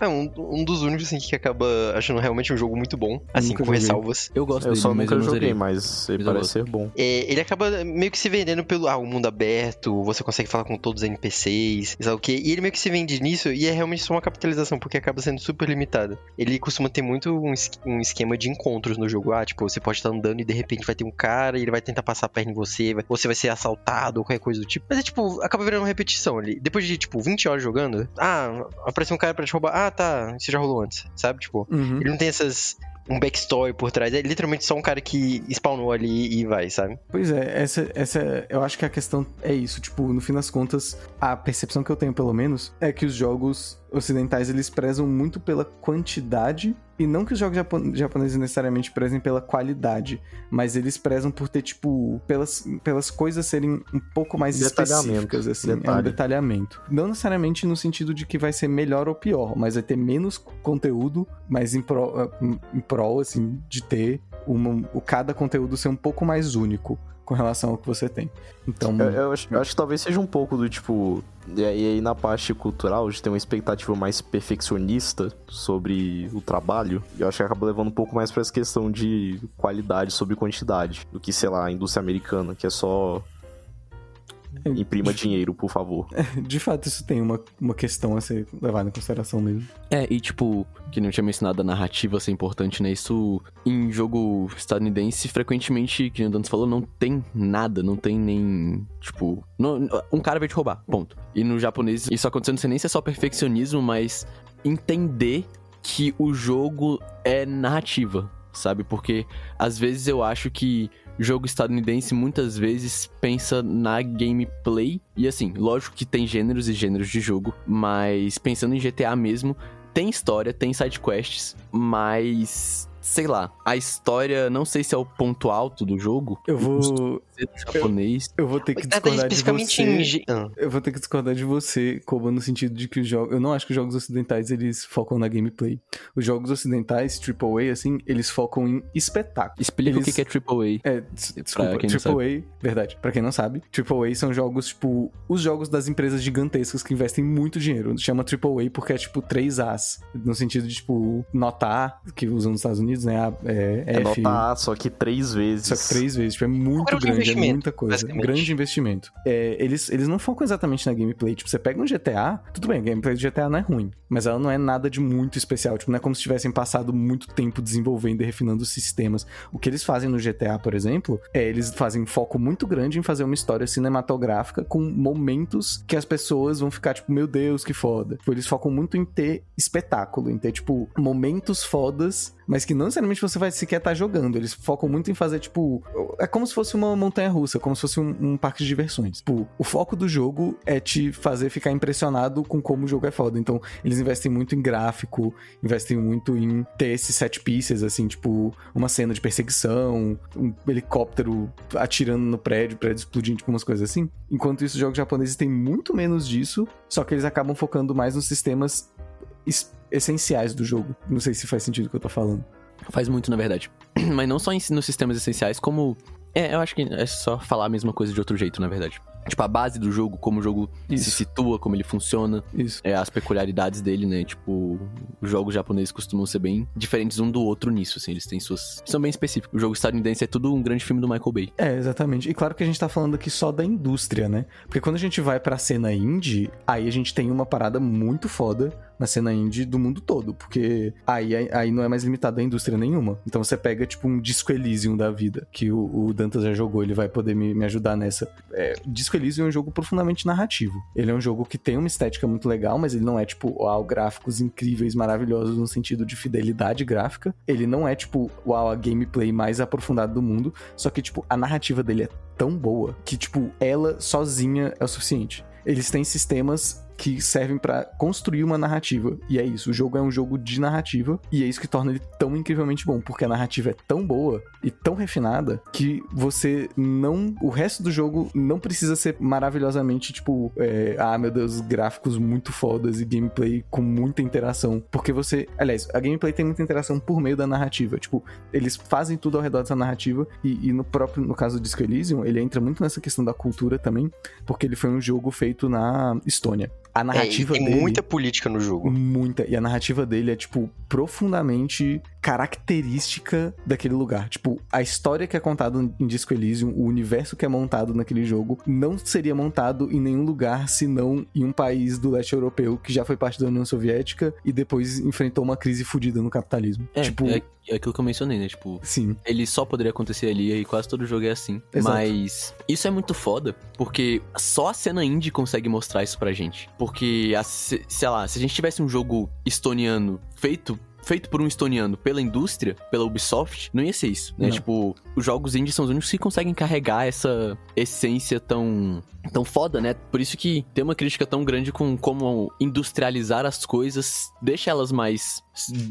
é um, um dos únicos assim, que acaba achando realmente um jogo muito bom, assim, nunca com joguei. ressalvas. Eu gosto Eu dele, só mas nunca eu não joguei, mas ele Mas parece ser bom. É, ele acaba meio que se vendendo pelo ah, o mundo aberto, você consegue falar com todos os NPCs, e sabe o quê? E ele meio que se vende nisso e é realmente só uma capitalização, porque acaba sendo super limitado. Ele costuma ter muito um, um esquema de encontros no jogo. Ah, tipo, você pode estar andando e de repente vai ter um cara e ele vai tentar passar a perna em você, vai- você vai ser assaltado ou qualquer coisa do tipo. Mas é tipo, acaba virando uma repetição ali. Depois de, tipo, 20 horas jogando, ah, aparece um cara pra te roubar. Ah, tá, isso já rolou antes, sabe? Tipo, Uhum. ele não tem essas. Um backstory por trás, é literalmente só um cara que spawnou ali e vai, sabe? Pois é, essa, essa. Eu acho que a questão é isso. Tipo, no fim das contas, a percepção que eu tenho, pelo menos, é que os jogos ocidentais eles prezam muito pela quantidade. E não que os jogos japo- japoneses necessariamente prezem pela qualidade, mas eles prezam por ter, tipo, pelas, pelas coisas serem um pouco mais Detalhamento, específicas, assim. É um detalhe. detalhamento. Não necessariamente no sentido de que vai ser melhor ou pior, mas vai ter menos conteúdo, mas em prol, em prol assim, de ter uma, o cada conteúdo ser um pouco mais único com relação ao que você tem. Então, Eu, eu acho, eu acho que talvez seja um pouco do tipo. E aí na parte cultural, de ter uma expectativa mais perfeccionista sobre o trabalho, eu acho que acaba levando um pouco mais pra essa questão de qualidade sobre quantidade. Do que, sei lá, a indústria americana, que é só. Imprima dinheiro, por favor. de fato, isso tem uma, uma questão a ser levada em consideração mesmo. É, e tipo, que não tinha mencionado a narrativa ser importante, né? Isso em jogo estadunidense, frequentemente, que o Dantas falou, não tem nada, não tem nem. Tipo, não- um cara vai te roubar, ponto. E no japonês, isso acontecendo, não sei nem se é só perfeccionismo, mas entender que o jogo é narrativa, sabe? Porque às vezes eu acho que jogo estadunidense muitas vezes pensa na gameplay. E assim, lógico que tem gêneros e gêneros de jogo, mas pensando em GTA mesmo, tem história, tem side quests, mas sei lá, a história não sei se é o ponto alto do jogo. Eu vou. Ser japonês. Eu vou ter que é, discordar de você. em. Ah. Eu vou ter que discordar de você, Koba, no sentido de que os jogos. Eu não acho que os jogos ocidentais eles focam na gameplay. Os jogos ocidentais, AAA, assim, eles focam em espetáculo. Explica Eles- o que que é AAA. É, des- desculpa, quem não AAA, verdade, pra quem não sabe, AAA são jogos, tipo, os jogos das empresas gigantescas que investem muito dinheiro. Chama AAA porque é, tipo, 3 As, no sentido de, tipo, nota A, que usam nos Estados Unidos, né, A, é, É F, nota A, só que três vezes. só que três vezes, tipo, é muito Qual era o grande, é investimento, muita coisa. basicamente? Grande investimento. É, eles, eles não focam exatamente na gameplay. Tipo, você pega um GTA, tudo bem, a gameplay do GTA não é ruim, mas ela não é nada de muito especial. Tipo, não é como se tivessem passado muito tempo desenvolvendo e refinando os sistemas. O que eles fazem no GTA, por exemplo, é eles fazem um foco muito grande em fazer uma história cinematográfica com momentos que as pessoas vão ficar, tipo, meu Deus, que foda. Tipo, eles focam muito em ter espetáculo, em ter, tipo, momentos fodas mas que não necessariamente você vai sequer estar jogando. Eles focam muito em fazer, tipo. É como se fosse uma montanha russa, como se fosse um, um parque de diversões. Tipo, o foco do jogo é te fazer ficar impressionado com como o jogo é foda. Então, eles investem muito em gráfico, investem muito em ter esses set pieces, assim, tipo, uma cena de perseguição, um helicóptero atirando no prédio, prédio explodindo, tipo, umas coisas assim. Enquanto isso, os jogos japoneses têm muito menos disso, só que eles acabam focando mais nos sistemas essenciais do jogo. Não sei se faz sentido o que eu tô falando. Faz muito, na verdade. Mas não só em- nos sistemas essenciais, como. É, eu acho que é só falar a mesma coisa de outro jeito, na verdade. Tipo, a base do jogo, como o jogo se Isso. situa, como ele funciona, Isso. é, as peculiaridades dele, né? Tipo, os jogos japoneses costumam ser bem diferentes um do outro nisso, assim. Eles têm suas. São bem específicos. O jogo estadunidense é tudo um grande filme do Michael Bay. É, exatamente. E claro que a gente tá falando aqui só da indústria, né? Porque quando a gente vai pra cena indie, aí a gente tem uma parada muito foda na cena indie do mundo todo. Porque aí, aí não é mais limitado a indústria nenhuma. Então você pega, tipo, um Disco Elysium da vida, que o, o Dantas já jogou, ele vai poder me, me ajudar nessa. É, Disco Elysium é um jogo profundamente narrativo. Ele é um jogo que tem uma estética muito legal, mas ele não é, tipo, uau, gráficos incríveis, maravilhosos no sentido de fidelidade gráfica. Ele não é, tipo, uau, a gameplay mais aprofundada do mundo. Só que, tipo, a narrativa dele é tão boa que, tipo, ela sozinha é o suficiente. Eles têm sistemas que servem pra construir uma narrativa. E é isso, o jogo é um jogo de narrativa e é isso que torna ele tão incrivelmente bom, porque a narrativa é tão boa e tão refinada que você não, o resto do jogo não precisa ser maravilhosamente tipo, é, ah, meu Deus, gráficos muito fodas e gameplay com muita interação, porque você, aliás, a gameplay tem muita interação por meio da narrativa, tipo, eles fazem tudo ao redor dessa narrativa e, e no próprio, no caso do Disco Elysium, ele entra muito nessa questão da cultura também, porque ele foi um jogo feito na Estônia. A narrativa é, e tem dele muita política no jogo. muita. E a narrativa dele é, tipo, profundamente característica daquele lugar. Tipo, a história que é contada em Disco Elysium, o universo que é montado naquele jogo, não seria montado em nenhum lugar senão em um país do leste europeu que já foi parte da União Soviética e depois enfrentou uma crise fodida no capitalismo. É, tipo, é, é aquilo que eu mencionei, né? Tipo, sim. ele só poderia acontecer ali e quase todo jogo é assim. Exato. Mas isso é muito foda, porque só a cena indie consegue mostrar isso pra gente. Porque, a- se- sei lá, se a gente tivesse um jogo estoniano feito feito por um estoniano pela indústria, pela Ubisoft, não ia ser isso, né? Não. Tipo, os jogos indie são os únicos que conseguem carregar essa essência tão tão foda, né? Por isso que tem uma crítica tão grande com como industrializar as coisas, deixa elas mais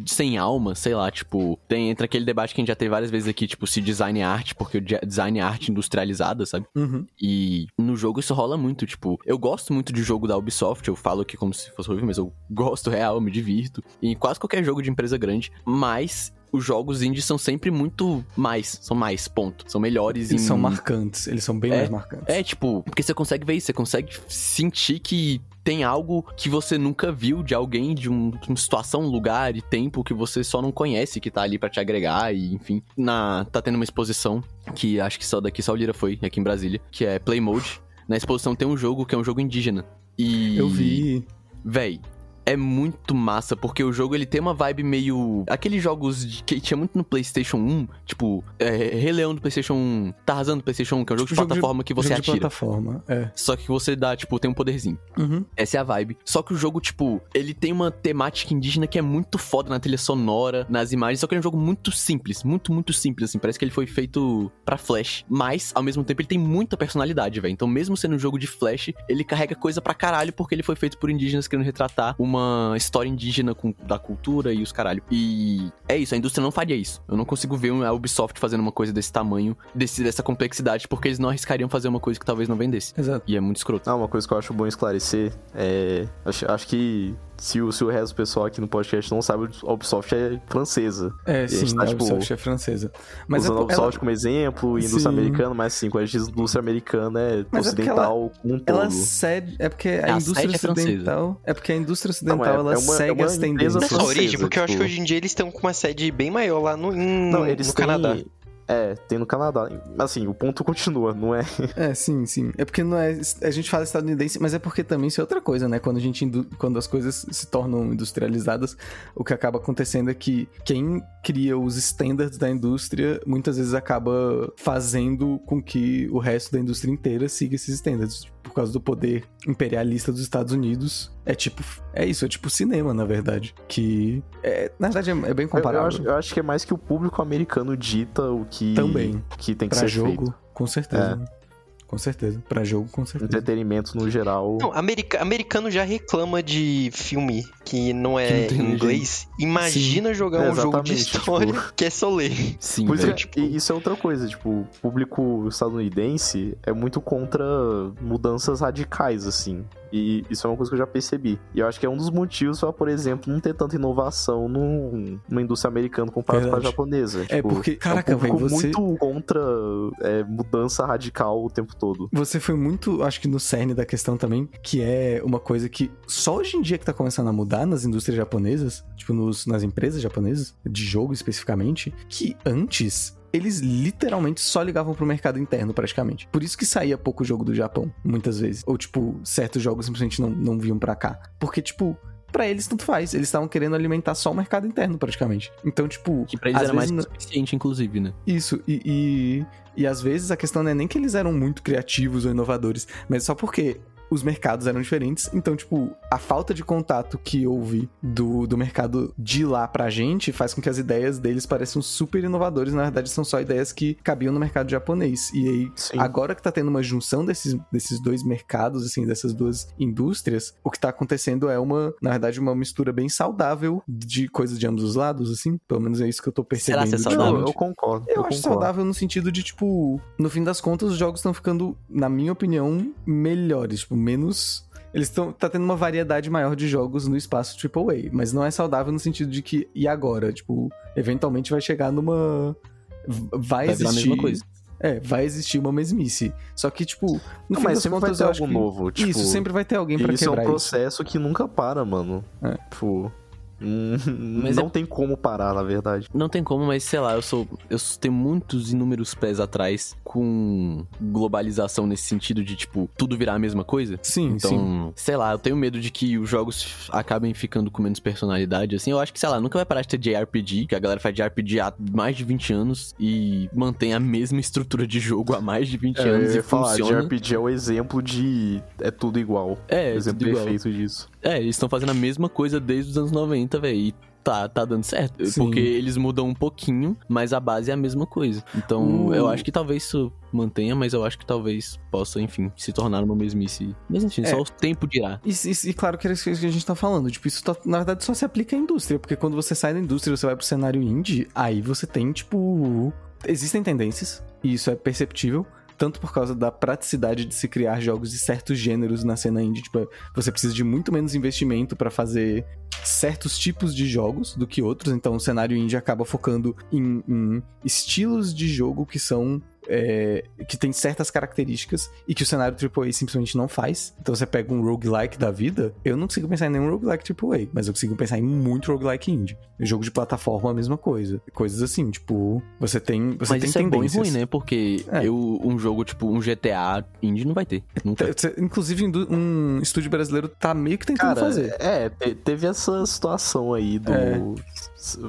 sem alma, sei lá, tipo, tem entra aquele debate que a gente já teve várias vezes aqui, tipo, se design é arte, porque o de- design é arte industrializada, sabe? Uhum. E no jogo isso rola muito, tipo, eu gosto muito de jogo da Ubisoft, eu falo aqui como se fosse horrível, mas eu gosto real, eu me divirto. Em quase qualquer jogo de empresa grande, mas os jogos indies são sempre muito mais, são mais, ponto. São melhores Eles em... são marcantes, eles são bem É, mais marcantes. É, tipo, porque você consegue ver isso, você consegue sentir que tem algo que você nunca viu de alguém, de, um- uma situação, lugar e tempo que você só não conhece, que tá ali pra te agregar, e enfim. Na, tá tendo uma exposição, que acho que só daqui só o Lira foi, aqui em Brasília, que é Play Mode. Na exposição tem um jogo que é um jogo indígena. E. Eu vi. Véi, é muito massa, porque o jogo ele tem uma vibe meio. Aqueles jogos de- que tinha muito no PlayStation 1, tipo, é, Rei Leão do PlayStation 1, Tarzan do PlayStation 1, que é um jogo Tipo, de plataforma que você jogo de atira. plataforma, é. Só que você dá, tipo, tem um poderzinho. Uhum. Essa é a vibe. Só que o jogo, tipo, ele tem uma temática indígena que é muito foda na trilha sonora, nas imagens. Só que é um jogo muito simples, muito, muito simples, assim. Parece que ele foi feito pra Flash. Mas, ao mesmo tempo, ele tem muita personalidade, velho. Então, mesmo sendo um jogo de Flash, ele carrega coisa pra caralho porque ele foi feito por indígenas querendo retratar uma uma história indígena com, da cultura e os caralho. E é isso, a indústria não faria isso. Eu não consigo ver a Ubisoft fazendo uma coisa desse tamanho, desse, dessa complexidade, porque eles não arriscariam fazer uma coisa que talvez não vendesse. Exato. E é muito escroto. Ah, uma coisa que eu acho bom esclarecer é. Acho, acho que se o, se o resto do pessoal aqui no podcast não sabe, a Ubisoft é francesa. É, E a gente sim, tá, a tipo, Ubisoft é francesa. Mas é usando a por- Ubisoft ela, como exemplo, indústria Sim. americana, mas sim, quando a gente diz indústria americana é Mas é ocidental como um todo. ela cede. É porque a, A indústria é ocidental. É porque a indústria ocidental é- ela é uma- é segue uma as tendências. Francesa, origem, porque eu acho que tipo- hoje em dia eles estão com uma sede bem maior lá no, em, Não, eles no têm... Canadá. É, tem no Canadá. Assim, o ponto continua, não é? É, sim, sim. É porque não é. A gente fala estadunidense, mas é porque também isso é outra coisa, né? Quando a gente quando as coisas se tornam industrializadas, o que acaba acontecendo é que quem cria os standards da indústria muitas vezes acaba fazendo com que o resto da indústria inteira siga esses standards. Por causa do poder imperialista dos Estados Unidos. É tipo. É isso, é tipo cinema, na verdade. Que. É, na verdade, é, é bem Eu, comparável. eu acho, eu acho que é mais que o público americano dita o que, Também. que tem que Pra ser jogo, feito. com certeza. Com certeza. Pra jogo, com certeza. Entretenimento no geral. Não, america- americano já reclama de filme que não é em inglês. Imagina jogar É, um jogo de exatamente, história tipo- que é só ler. Sim, Pois é, e isso é outra coisa, tipo, o público estadunidense é muito contra mudanças radicais, assim. E isso é uma coisa que eu já percebi. E eu acho que é um dos motivos pra, por exemplo, não ter tanta inovação num- numa indústria americana comparado com a Verdade. japonesa. É Tipo, porque, caraca, é um velho, você- muito contra é, mudança radical o tempo todo. Você foi muito, acho que no cerne da questão também, que é uma coisa que só hoje em dia que tá começando a mudar nas indústrias japonesas, tipo nos, nas empresas japonesas, de jogo especificamente, que antes eles literalmente só ligavam pro mercado interno, praticamente. Por isso que saía pouco jogo do Japão, muitas vezes. Ou, tipo, certos jogos simplesmente não, não vinham pra cá. Porque, tipo, pra eles tanto faz. Eles estavam querendo alimentar só o mercado interno, praticamente. Então, tipo. Que pra eles era mais suficiente, inclusive, né? Isso, e, e, e às vezes a questão não é nem que eles eram muito criativos ou inovadores, mas só porque os mercados eram diferentes, então, tipo, a falta de contato que houve do, do mercado de lá pra gente faz com que as ideias deles pareçam super inovadores, na verdade são só ideias que cabiam no mercado japonês. E aí, Sim. agora que tá tendo uma junção desses, desses dois mercados, assim, dessas duas indústrias, o que tá acontecendo é uma, na verdade, uma mistura bem saudável de coisas de ambos os lados, assim, pelo menos é isso que eu tô Será percebendo. ser saudável? Eu, eu concordo. Eu, Eu, acho concordo. saudável no sentido de, tipo, no fim das contas, os jogos estão ficando, na minha opinião, melhores. Tipo, menos. Eles estão. Tá tendo uma variedade maior de jogos no espaço AAA. Mas não é saudável no sentido de que. E agora? Tipo, eventualmente vai chegar numa. Vai, Vai virar a existir. mesma coisa. É, vai existir uma mesmice. Só que, tipo, no Não, fim mas sempre contas, vai ter algo novo. Tipo, isso, sempre vai ter alguém E pra isso é um quebrar isso. processo que nunca para, mano. É. Tipo. Hum, Mas não é- tem como parar, na verdade. Não tem como, mas sei lá, eu sou. Eu tenho muitos inúmeros pés atrás com globalização nesse sentido de, tipo, tudo virar a mesma coisa. Sim, Então, sim. sei lá, eu tenho medo de que os jogos acabem ficando com menos personalidade, assim. Eu acho que, sei lá, nunca vai parar de ter JRPG, que a galera faz JRPG há mais de 20 anos e mantém a mesma estrutura de jogo há mais de 20 É, eu anos ia e falar, funciona. JRPG é o exemplo de. É tudo igual. É, exemplo tudo igual. perfeito disso. É, eles estão fazendo a mesma coisa desde os anos 90, velho. E tá, tá dando certo. Sim. Porque eles mudam um pouquinho, mas a base é a mesma coisa. Então, O- eu acho que talvez isso mantenha, mas eu acho que talvez possa, enfim, se tornar uma mesmice. Mas enfim, É. só o tempo dirá. E, e- e claro que é isso que a gente tá falando. Tipo, isso tá- na verdade só se aplica à indústria. Porque quando você sai da indústria e você vai pro cenário indie, aí você tem, tipo. Existem tendências, e isso é perceptível. Tanto por causa da praticidade de se criar jogos de certos gêneros na cena indie. Tipo, você precisa de muito menos investimento pra fazer certos tipos de jogos do que outros. Então o cenário indie acaba focando em, em estilos de jogo que são. É, que tem certas características e que o cenário AAA simplesmente não faz. Então você pega um roguelike da vida, eu não consigo pensar em nenhum roguelike AAA, mas eu consigo pensar em muito roguelike indie. Jogo de plataforma, a mesma coisa. Coisas assim, tipo, você tem, você mas tem isso é bom e tendências. ruim, né? Porque É. eu, um jogo, tipo, um GTA indie não vai ter. Nunca. Inclusive, um estúdio brasileiro tá meio que tentando Cara, fazer. é, te- teve essa situação aí do. É.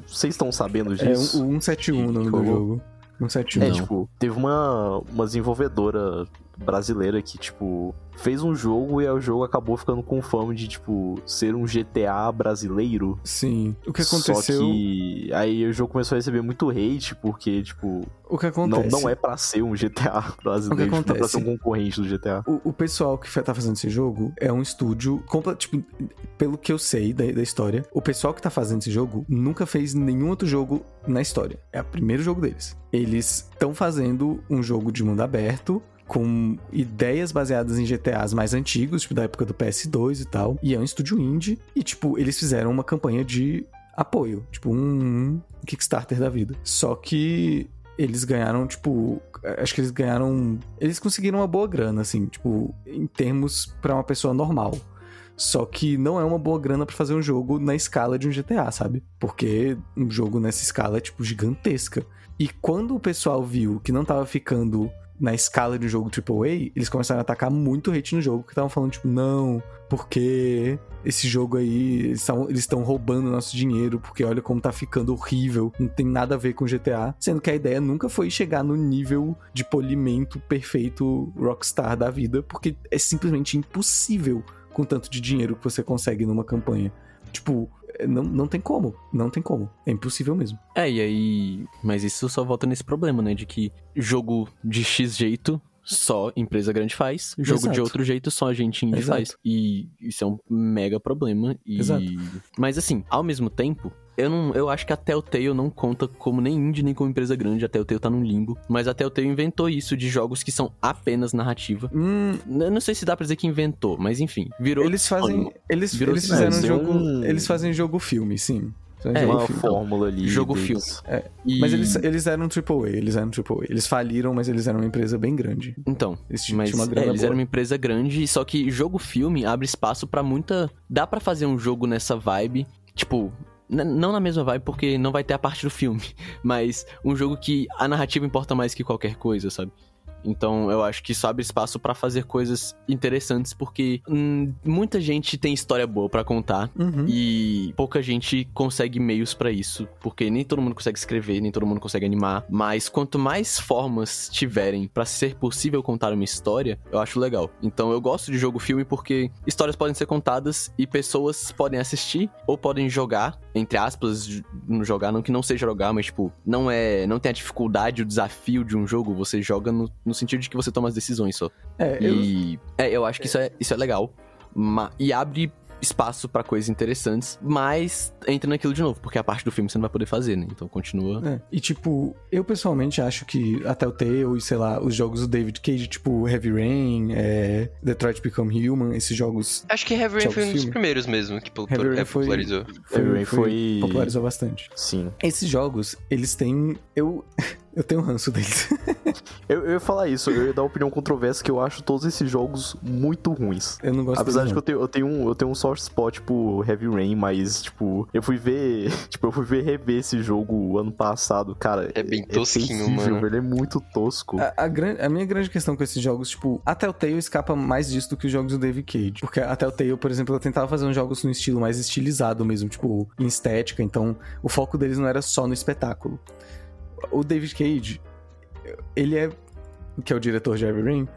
Vocês estão sabendo É disso? um, o 171 o nome do Jogou? 171. É, tipo, teve uma, uma desenvolvedora brasileira que, tipo, fez um jogo e o jogo acabou ficando com fama de, tipo, ser um GTA brasileiro. Sim. O que aconteceu. Só que aí o jogo começou a receber muito hate, porque, tipo, O que não, acontece? não é pra ser um GTA brasileiro, tipo, não é pra acontece? ser um concorrente do GTA. O, o pessoal que tá fazendo esse jogo é um estúdio, tipo, pelo que eu sei da, da história, o pessoal que tá fazendo esse jogo nunca fez nenhum outro jogo na história. É o primeiro jogo deles. Eles estão fazendo um jogo de mundo aberto. Com ideias baseadas em GTAs mais antigos, tipo da época do PS2 e tal. E é um estúdio indie. E, tipo, eles fizeram uma campanha de apoio. Tipo, um Kickstarter da vida. Só que eles ganharam, tipo. Acho que eles ganharam. Eles conseguiram uma boa grana, assim, tipo, em termos pra uma pessoa normal. Só que não é uma boa grana pra fazer um jogo na escala de um GTA, sabe? Porque um jogo nessa escala é, tipo, gigantesca. E quando o pessoal viu que não tava ficando na escala de um jogo AAA, eles começaram a atacar muito hate no jogo, que estavam falando, tipo, não, porque esse jogo aí, eles estão roubando nosso dinheiro, porque olha como tá ficando horrível, não tem nada a ver com GTA. Sendo que a ideia nunca foi chegar no nível de polimento perfeito Rockstar da vida, porque é simplesmente impossível com tanto de dinheiro que você consegue numa campanha. Tipo, não, não tem como, não tem como. É impossível mesmo. É, e aí. Mas isso só volta nesse problema, né? De que jogo de X jeito só empresa grande faz, jogo de Exato. outro jeito só a gente indie Exato. faz. E isso é um mega problema. E... Exato. Mas assim, ao mesmo tempo. Eu, não, eu acho que a Telltale não conta como nem indie nem como empresa grande, a Telltale tá num limbo. Mas a Telltale inventou isso de jogos que são apenas narrativa. Hum, Eu não sei se dá pra dizer que inventou, mas enfim, virou. eles fazem. Eles, Virou eles fizeram é, um jogo. Eles fazem jogo filme, sim. É, jogo uma filme. fórmula ali. Jogo deles. E- Mas eles, eles eram AAA, eles eram AAA. Eles faliram, mas eles eram uma empresa bem grande. Então, Eles tinham mas é, eles eram uma empresa grande, só que jogo-filme abre espaço pra muita. Dá pra fazer um jogo nessa vibe, tipo. Não na mesma vibe, porque não vai ter a parte do filme, mas um jogo que a narrativa importa mais que qualquer coisa, sabe? Então eu acho que isso abre espaço pra fazer coisas interessantes, porque hum, muita gente tem história boa pra contar, Uhum. e pouca gente consegue meios pra isso, porque nem todo mundo consegue escrever, nem todo mundo consegue animar, mas quanto mais formas tiverem pra ser possível contar uma história, eu acho legal. Então eu gosto de jogo filme porque histórias podem ser contadas e pessoas podem assistir ou podem jogar, entre aspas, no jogar não que não seja jogar, mas tipo, não é, não tem a dificuldade, o desafio de um jogo, você joga no, no sentido de que você toma as decisões só. É, eu, E é, eu acho que isso é, isso é legal. Ma- e abre espaço pra coisas interessantes, mas entra naquilo de novo, porque a parte do filme você não vai poder fazer, né? Então continua. É, E tipo, eu pessoalmente acho que até o Tale e sei lá, os jogos do David Cage, tipo Heavy Rain, é, Detroit Become Human, esses jogos Acho que Heavy Rain foi um dos filme. primeiros mesmo que pop- Heavy Rain é, foi- popularizou. Heavy Rain foi- popularizou bastante. Sim. Esses jogos, eles têm eu eu tenho ranço deles. Eu, eu ia falar isso, eu ia dar uma opinião controversa que eu acho todos esses jogos muito ruins. Eu não gosto Apesar de que eu tenho, eu, tenho um, eu tenho um soft spot, tipo, Heavy Rain, mas, tipo, eu fui ver. Tipo, eu fui ver rever esse jogo ano passado, cara. É bem tosquinho, terrível, mano. Ele é muito tosco. A, a gran- a minha grande questão com esses jogos, tipo, a Telltale escapa mais disso do que os jogos do David Cage. Porque a Telltale, por exemplo, ela tentava fazer uns jogos no estilo mais estilizado mesmo, tipo, em estética. Então, o foco deles não era só no espetáculo. O David Cage, ele é. Que é o diretor de Heavy Rain,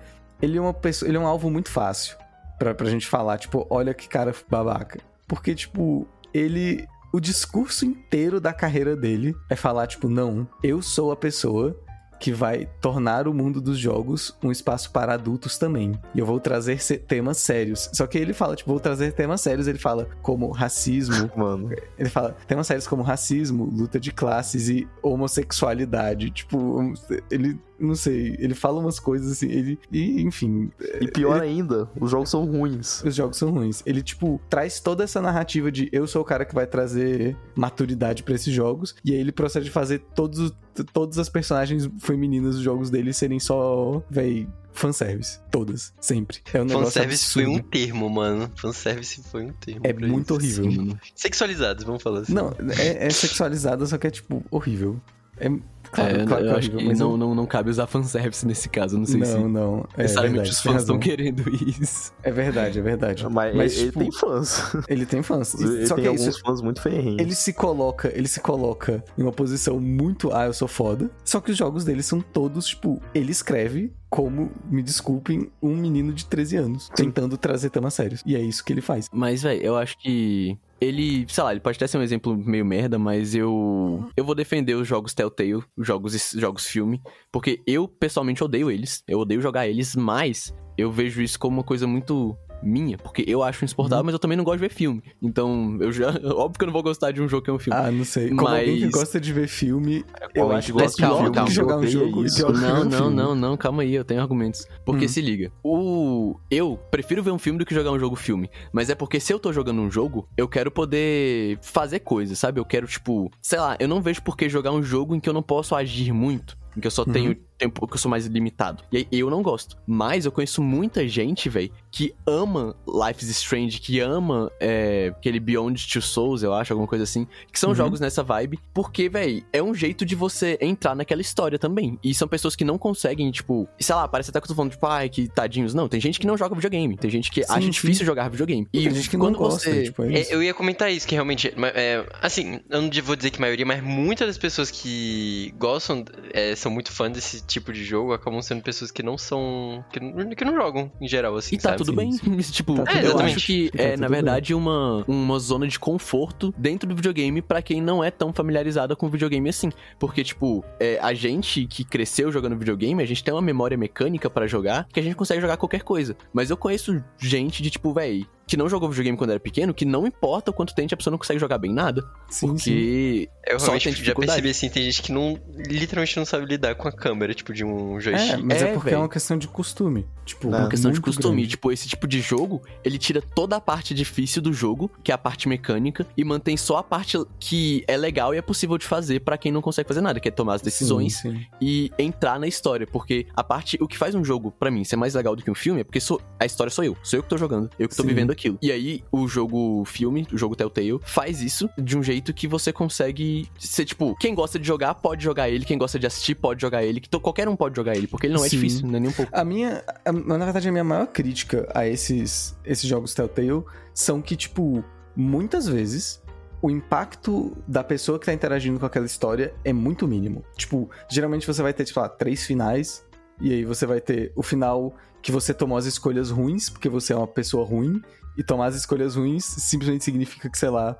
ele é uma pessoa. Ele é um alvo muito fácil pra, pra gente falar, tipo, olha que cara babaca. Porque, tipo, ele. O discurso inteiro da carreira dele é falar, tipo, não, eu sou a pessoa que vai tornar o mundo dos jogos um espaço para adultos também. E eu vou trazer temas sérios. Só que ele fala, tipo, vou trazer temas sérios. Ele fala como racismo. Mano, Ele fala temas sérios como racismo, luta de classes e homossexualidade. Tipo, ele, não sei, ele fala umas coisas assim. Ele, e, enfim, e pior ainda, os jogos são ruins. os jogos são ruins. Ele, tipo, traz toda essa narrativa de eu sou o cara que vai trazer maturidade pra esses jogos. E aí ele procede de fazer todos, os- todas as personagens femininas dos jogos dele serem só, véi, fanservice. Todas. Sempre. É um negócio Fanservice foi absurdo. um termo, mano. Fanservice foi um termo. É muito isso. horrível. Mano. Sexualizados, vamos falar assim. Não, é, é sexualizada, só que é, tipo, horrível. É, claro, É, claro que eu é acho que não, eu- não, não cabe usar fanservice nesse caso, não sei não, se não. É necessariamente verdade, os fãs estão querendo isso. É verdade, é verdade. Mas, Mas, ele, tipo, ele tem fãs. ele tem fãs. Ele Só tem que é alguns isso. fãs muito ferrenhos. Ele se coloca, ele se coloca em uma posição muito, ah, eu sou foda. Só que os jogos dele são todos, tipo, ele escreve como, me desculpem, um menino de 13 anos, tentando trazer temas sérios. E é isso que ele faz. Mas, velho, eu acho que ele, sei lá, ele pode até ser um exemplo meio merda, mas eu eu vou defender os jogos Telltale, os jogos jogos filme, porque eu pessoalmente odeio eles. Eu odeio jogar eles, mas eu vejo isso como uma coisa muito minha, porque eu acho insuportável, mas eu também não gosto de ver filme. Então, eu já, óbvio que eu não vou gostar de um jogo que é um filme. Ah, não sei. Como alguém que Mas- gosta de ver filme, eu a acho que é gosta de calma, que jogar um jogo e isso. Não, um não, filme. não, não, calma aí, eu tenho argumentos. Porque Hum. se liga, o eu prefiro ver um filme do que jogar um jogo filme, mas é porque se eu tô jogando um jogo, eu quero poder fazer coisas, sabe? Eu quero tipo, sei lá, eu não vejo por que jogar um jogo em que eu não posso agir muito, em que eu só Uhum. tenho tempo que eu sou mais limitado. E aí eu não gosto. Mas eu conheço muita gente, velho, que ama Life is Strange, que ama é, aquele Beyond Two Souls, eu acho, alguma coisa assim, que são Uhum. jogos nessa vibe, porque, velho, é um jeito de você entrar naquela história também. E são pessoas que não conseguem, tipo, sei lá, parece até que eu tô falando, tipo, ai, que tadinhos. Não, tem gente que não joga videogame, tem gente que Sim, acha sim. difícil jogar videogame. E Tem gente que não quando gosta, você. tipo, é É, isso. eu ia comentar isso, que realmente, é, assim, eu não vou dizer que maioria, mas muitas das pessoas que gostam, é, são muito fãs desse tipo de jogo, acabam sendo pessoas que não são, que não, que não jogam, em geral, assim, E tá sabe? tudo bem. tipo, Tá tudo eu acho que Tá é, na verdade, uma, uma zona de conforto dentro do videogame pra quem não é tão familiarizada com videogame assim. Porque, tipo, é, a gente que cresceu jogando videogame, a gente tem uma memória mecânica pra jogar que a gente consegue jogar qualquer coisa. Mas eu conheço gente de, tipo, véi, que não jogou videogame quando era pequeno, que não importa o quanto tempo a pessoa não consegue jogar bem nada. Sim, sim. Porque Eu só realmente tem já percebi, assim, tem gente que não, literalmente não sabe lidar com a câmera, tipo, de um É, joystick. mas é, É, porque é véi. uma questão de costume. Tipo, É uma questão de costume. grande. Tipo, esse tipo de jogo, ele tira toda a parte difícil do jogo, que é a parte mecânica, e mantém só a parte que é legal e é possível de fazer pra quem não consegue fazer nada, que é tomar as decisões Sim, sim. e entrar na história. Porque a parte. O que faz um jogo, pra mim, ser mais legal do que um filme é porque sou, a história sou eu. Sou eu que tô jogando. Eu que tô Sim. vivendo aquilo. E aí, o jogo filme, o jogo Telltale, faz isso de um jeito que você consegue ser, tipo, quem gosta de jogar pode jogar ele, quem gosta de assistir pode jogar ele, que qualquer um pode jogar ele, porque ele não é Sim. difícil, não é nem um pouco. A minha. a- na verdade, a minha maior crítica a esses, esses jogos Telltale são que, tipo, muitas vezes o impacto da pessoa que tá interagindo com aquela história é muito mínimo. Tipo, geralmente você vai ter, tipo, lá, três finais, e aí você vai ter o final que você tomou as escolhas ruins, porque você é uma pessoa ruim, e tomar as escolhas ruins simplesmente significa que, sei lá,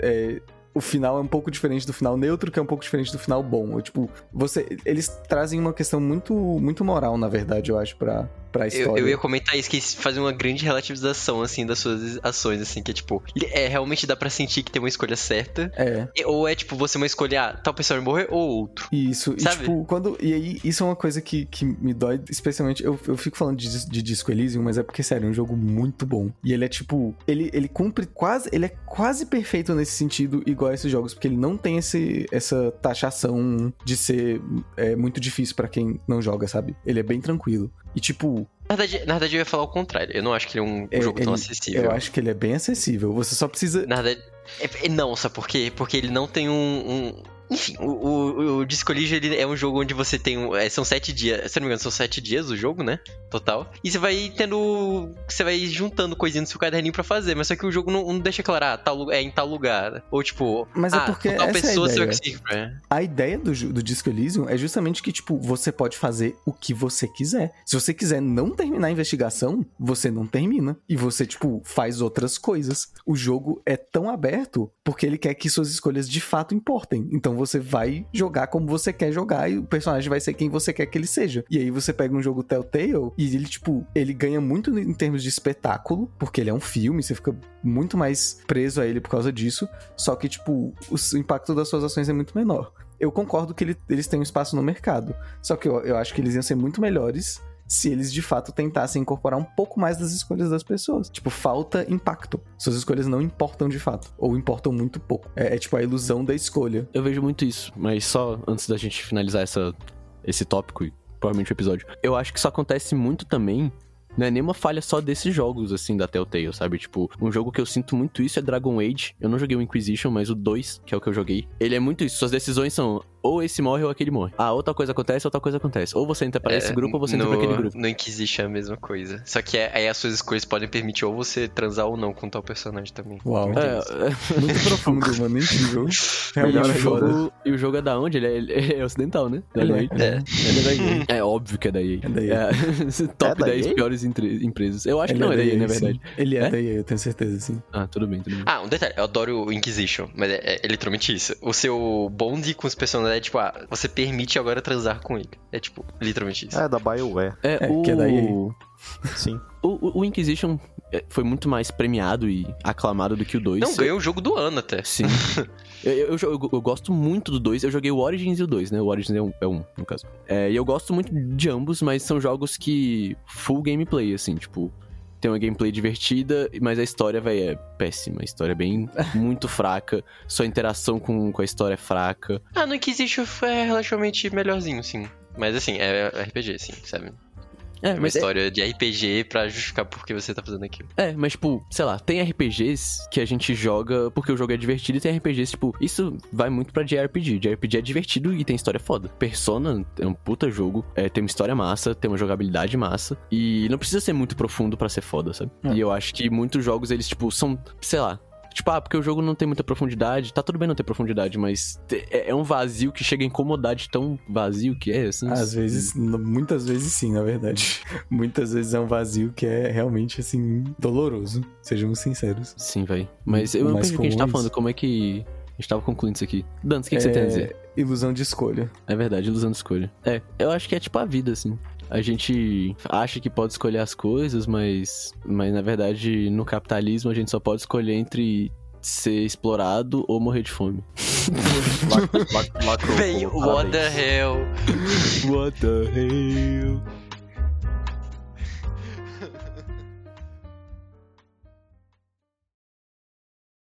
é, o final é um pouco diferente do final neutro, que é um pouco diferente do final bom. Tipo, você, eles trazem uma questão muito, muito moral, na verdade, eu acho, pra, pra história. Eu, eu ia comentar isso, que fazem uma grande relativização, assim, das suas ações, assim, que é tipo, é, realmente dá pra sentir que tem uma escolha certa, É, e- ou é tipo, você uma escolha, ah, tal pessoa vai morrer ou outro. isso. E, Sabe? tipo, quando. E aí, isso é uma coisa que, que me dói, especialmente. Eu, eu fico falando de, de Disco Elysium, mas é porque, sério, é um jogo muito bom. E ele é, tipo. Ele, ele cumpre quase. Ele é quase perfeito nesse sentido, igual a esses jogos, porque ele não tem esse, essa taxação de ser é, muito difícil pra quem não joga, sabe? Ele é bem tranquilo. E, tipo, Na verdade, na verdade, eu ia falar o contrário. Eu não acho que ele é um É, jogo tão ele- acessível. eu acho que ele é bem acessível. Você só precisa. Na verdade. é- é- não, sabe por quê? Porque ele não tem um. um- Enfim, o, o, o Disco Elysium, ele é um jogo onde você tem. Um, é, são sete dias. Se não me engano, são sete dias o jogo, né? Total. E você vai tendo. Você vai juntando coisinhas no seu caderninho pra fazer. Mas só que o jogo não, não deixa claro, ah, tal, é em tal lugar. Ou tipo. Mas é ah, porque com tal essa é a pessoa você vai ideia. conseguir. É. A ideia do, do Disco Elysium é justamente que, tipo, você pode fazer o que você quiser. Se você quiser não terminar a investigação, você não termina. E você, tipo, faz outras coisas. O jogo é tão aberto porque ele quer que suas escolhas de fato importem. Então você vai jogar como você quer jogar e o personagem vai ser quem você quer que ele seja. E aí você pega um jogo Telltale e ele, tipo, ele ganha muito em termos de espetáculo, porque ele é um filme, você fica muito mais preso a ele por causa disso. Só que, tipo, o impacto das suas ações é muito menor. Eu concordo que ele- eles têm um espaço no mercado. Só que eu, eu acho que eles iam ser muito melhores se eles de fato tentassem incorporar um pouco mais das escolhas das pessoas. Tipo, falta impacto. Suas escolhas não importam de fato. Ou importam muito pouco. É, é tipo a ilusão da escolha. Eu vejo muito isso, mas só antes da gente finalizar essa, esse tópico e provavelmente o episódio. Eu acho que isso acontece muito também. Não é nenhuma falha só desses jogos, assim, da Telltale, sabe? Tipo, um jogo que eu sinto muito isso é Dragon Age. Eu não joguei o Inquisition, mas o 2, que é o que eu joguei. Ele é muito isso. Suas decisões são ou esse morre ou aquele morre. Ah, outra coisa acontece, outra coisa acontece. Ou você entra pra esse grupo ou você entra É, no, pra aquele grupo. No Inquisition é a mesma coisa. Só que é- aí as suas escolhas podem permitir ou você transar ou não com tal personagem também. Uau. Muito É, é, Muito profundo, mano. Incrível. e, Realmente o foda. jogo, e o jogo é da onde? Ele é, ele é ocidental, né? Ele da é, EA. é. Ele é da EA. É óbvio que é da EA. É da EA. top É da 10 EA? piores entre- empresas. Eu acho Ele que não é da EA, na sim. verdade. Ele é, É? da EA, eu tenho certeza, sim. Ah, tudo bem, tudo bem. Ah, um detalhe, eu adoro o Inquisition, mas é, é- é literalmente isso. O seu bonde com os personagens é tipo, ah, você permite agora transar com ele. É tipo, literalmente isso. É, da BioWare. É, É, o... que é da EA. Sim. O, o- o Inquisition é, foi muito mais premiado e aclamado do que o 2. Não, ganhou o jogo do ano até. Sim. eu, eu, eu- eu gosto muito do 2. Eu joguei o Origins e o 2, né? O Origins é um, é um no caso. É, e eu gosto muito de ambos, mas são jogos que. full gameplay, assim, tipo. Tem uma gameplay divertida, mas a história, véi, é péssima. A história é bem. muito fraca. Sua interação com, com a história é fraca. Ah, no Inquisition foi relativamente melhorzinho, sim. Mas assim, é RPG, sim, sabe? É, É uma mas é, história de RPG pra justificar por que você tá fazendo aquilo. é, mas tipo, sei lá, tem RPGs que a gente joga porque o jogo é divertido e tem RPGs, tipo, isso vai muito pra JRPG. JRPG é divertido e tem história foda. Persona é um puta jogo, é, tem uma história massa, tem uma jogabilidade massa e não precisa ser muito profundo pra ser foda, sabe? É. E eu acho que muitos jogos, eles, tipo, são, sei lá. Tipo, ah, porque o jogo não tem muita profundidade. Tá tudo bem não ter profundidade, mas é é um vazio que chega a incomodar de tão vazio que é, assim. Às vezes, muitas vezes sim, na verdade. Muitas vezes é um vazio que é realmente, assim, doloroso. Sejamos sinceros. Sim, velho. Mas eu não entendi o que a gente tá é falando. Como é que a gente tava concluindo isso aqui? Dantas, o que, que você tem a dizer? É, Ilusão de escolha. É verdade, ilusão de escolha. É, eu acho que é tipo a vida, assim. A gente acha que pode escolher as coisas, mas, mas na verdade no capitalismo a gente só pode escolher entre ser explorado ou morrer de fome. Pô, what the hell? What the hell?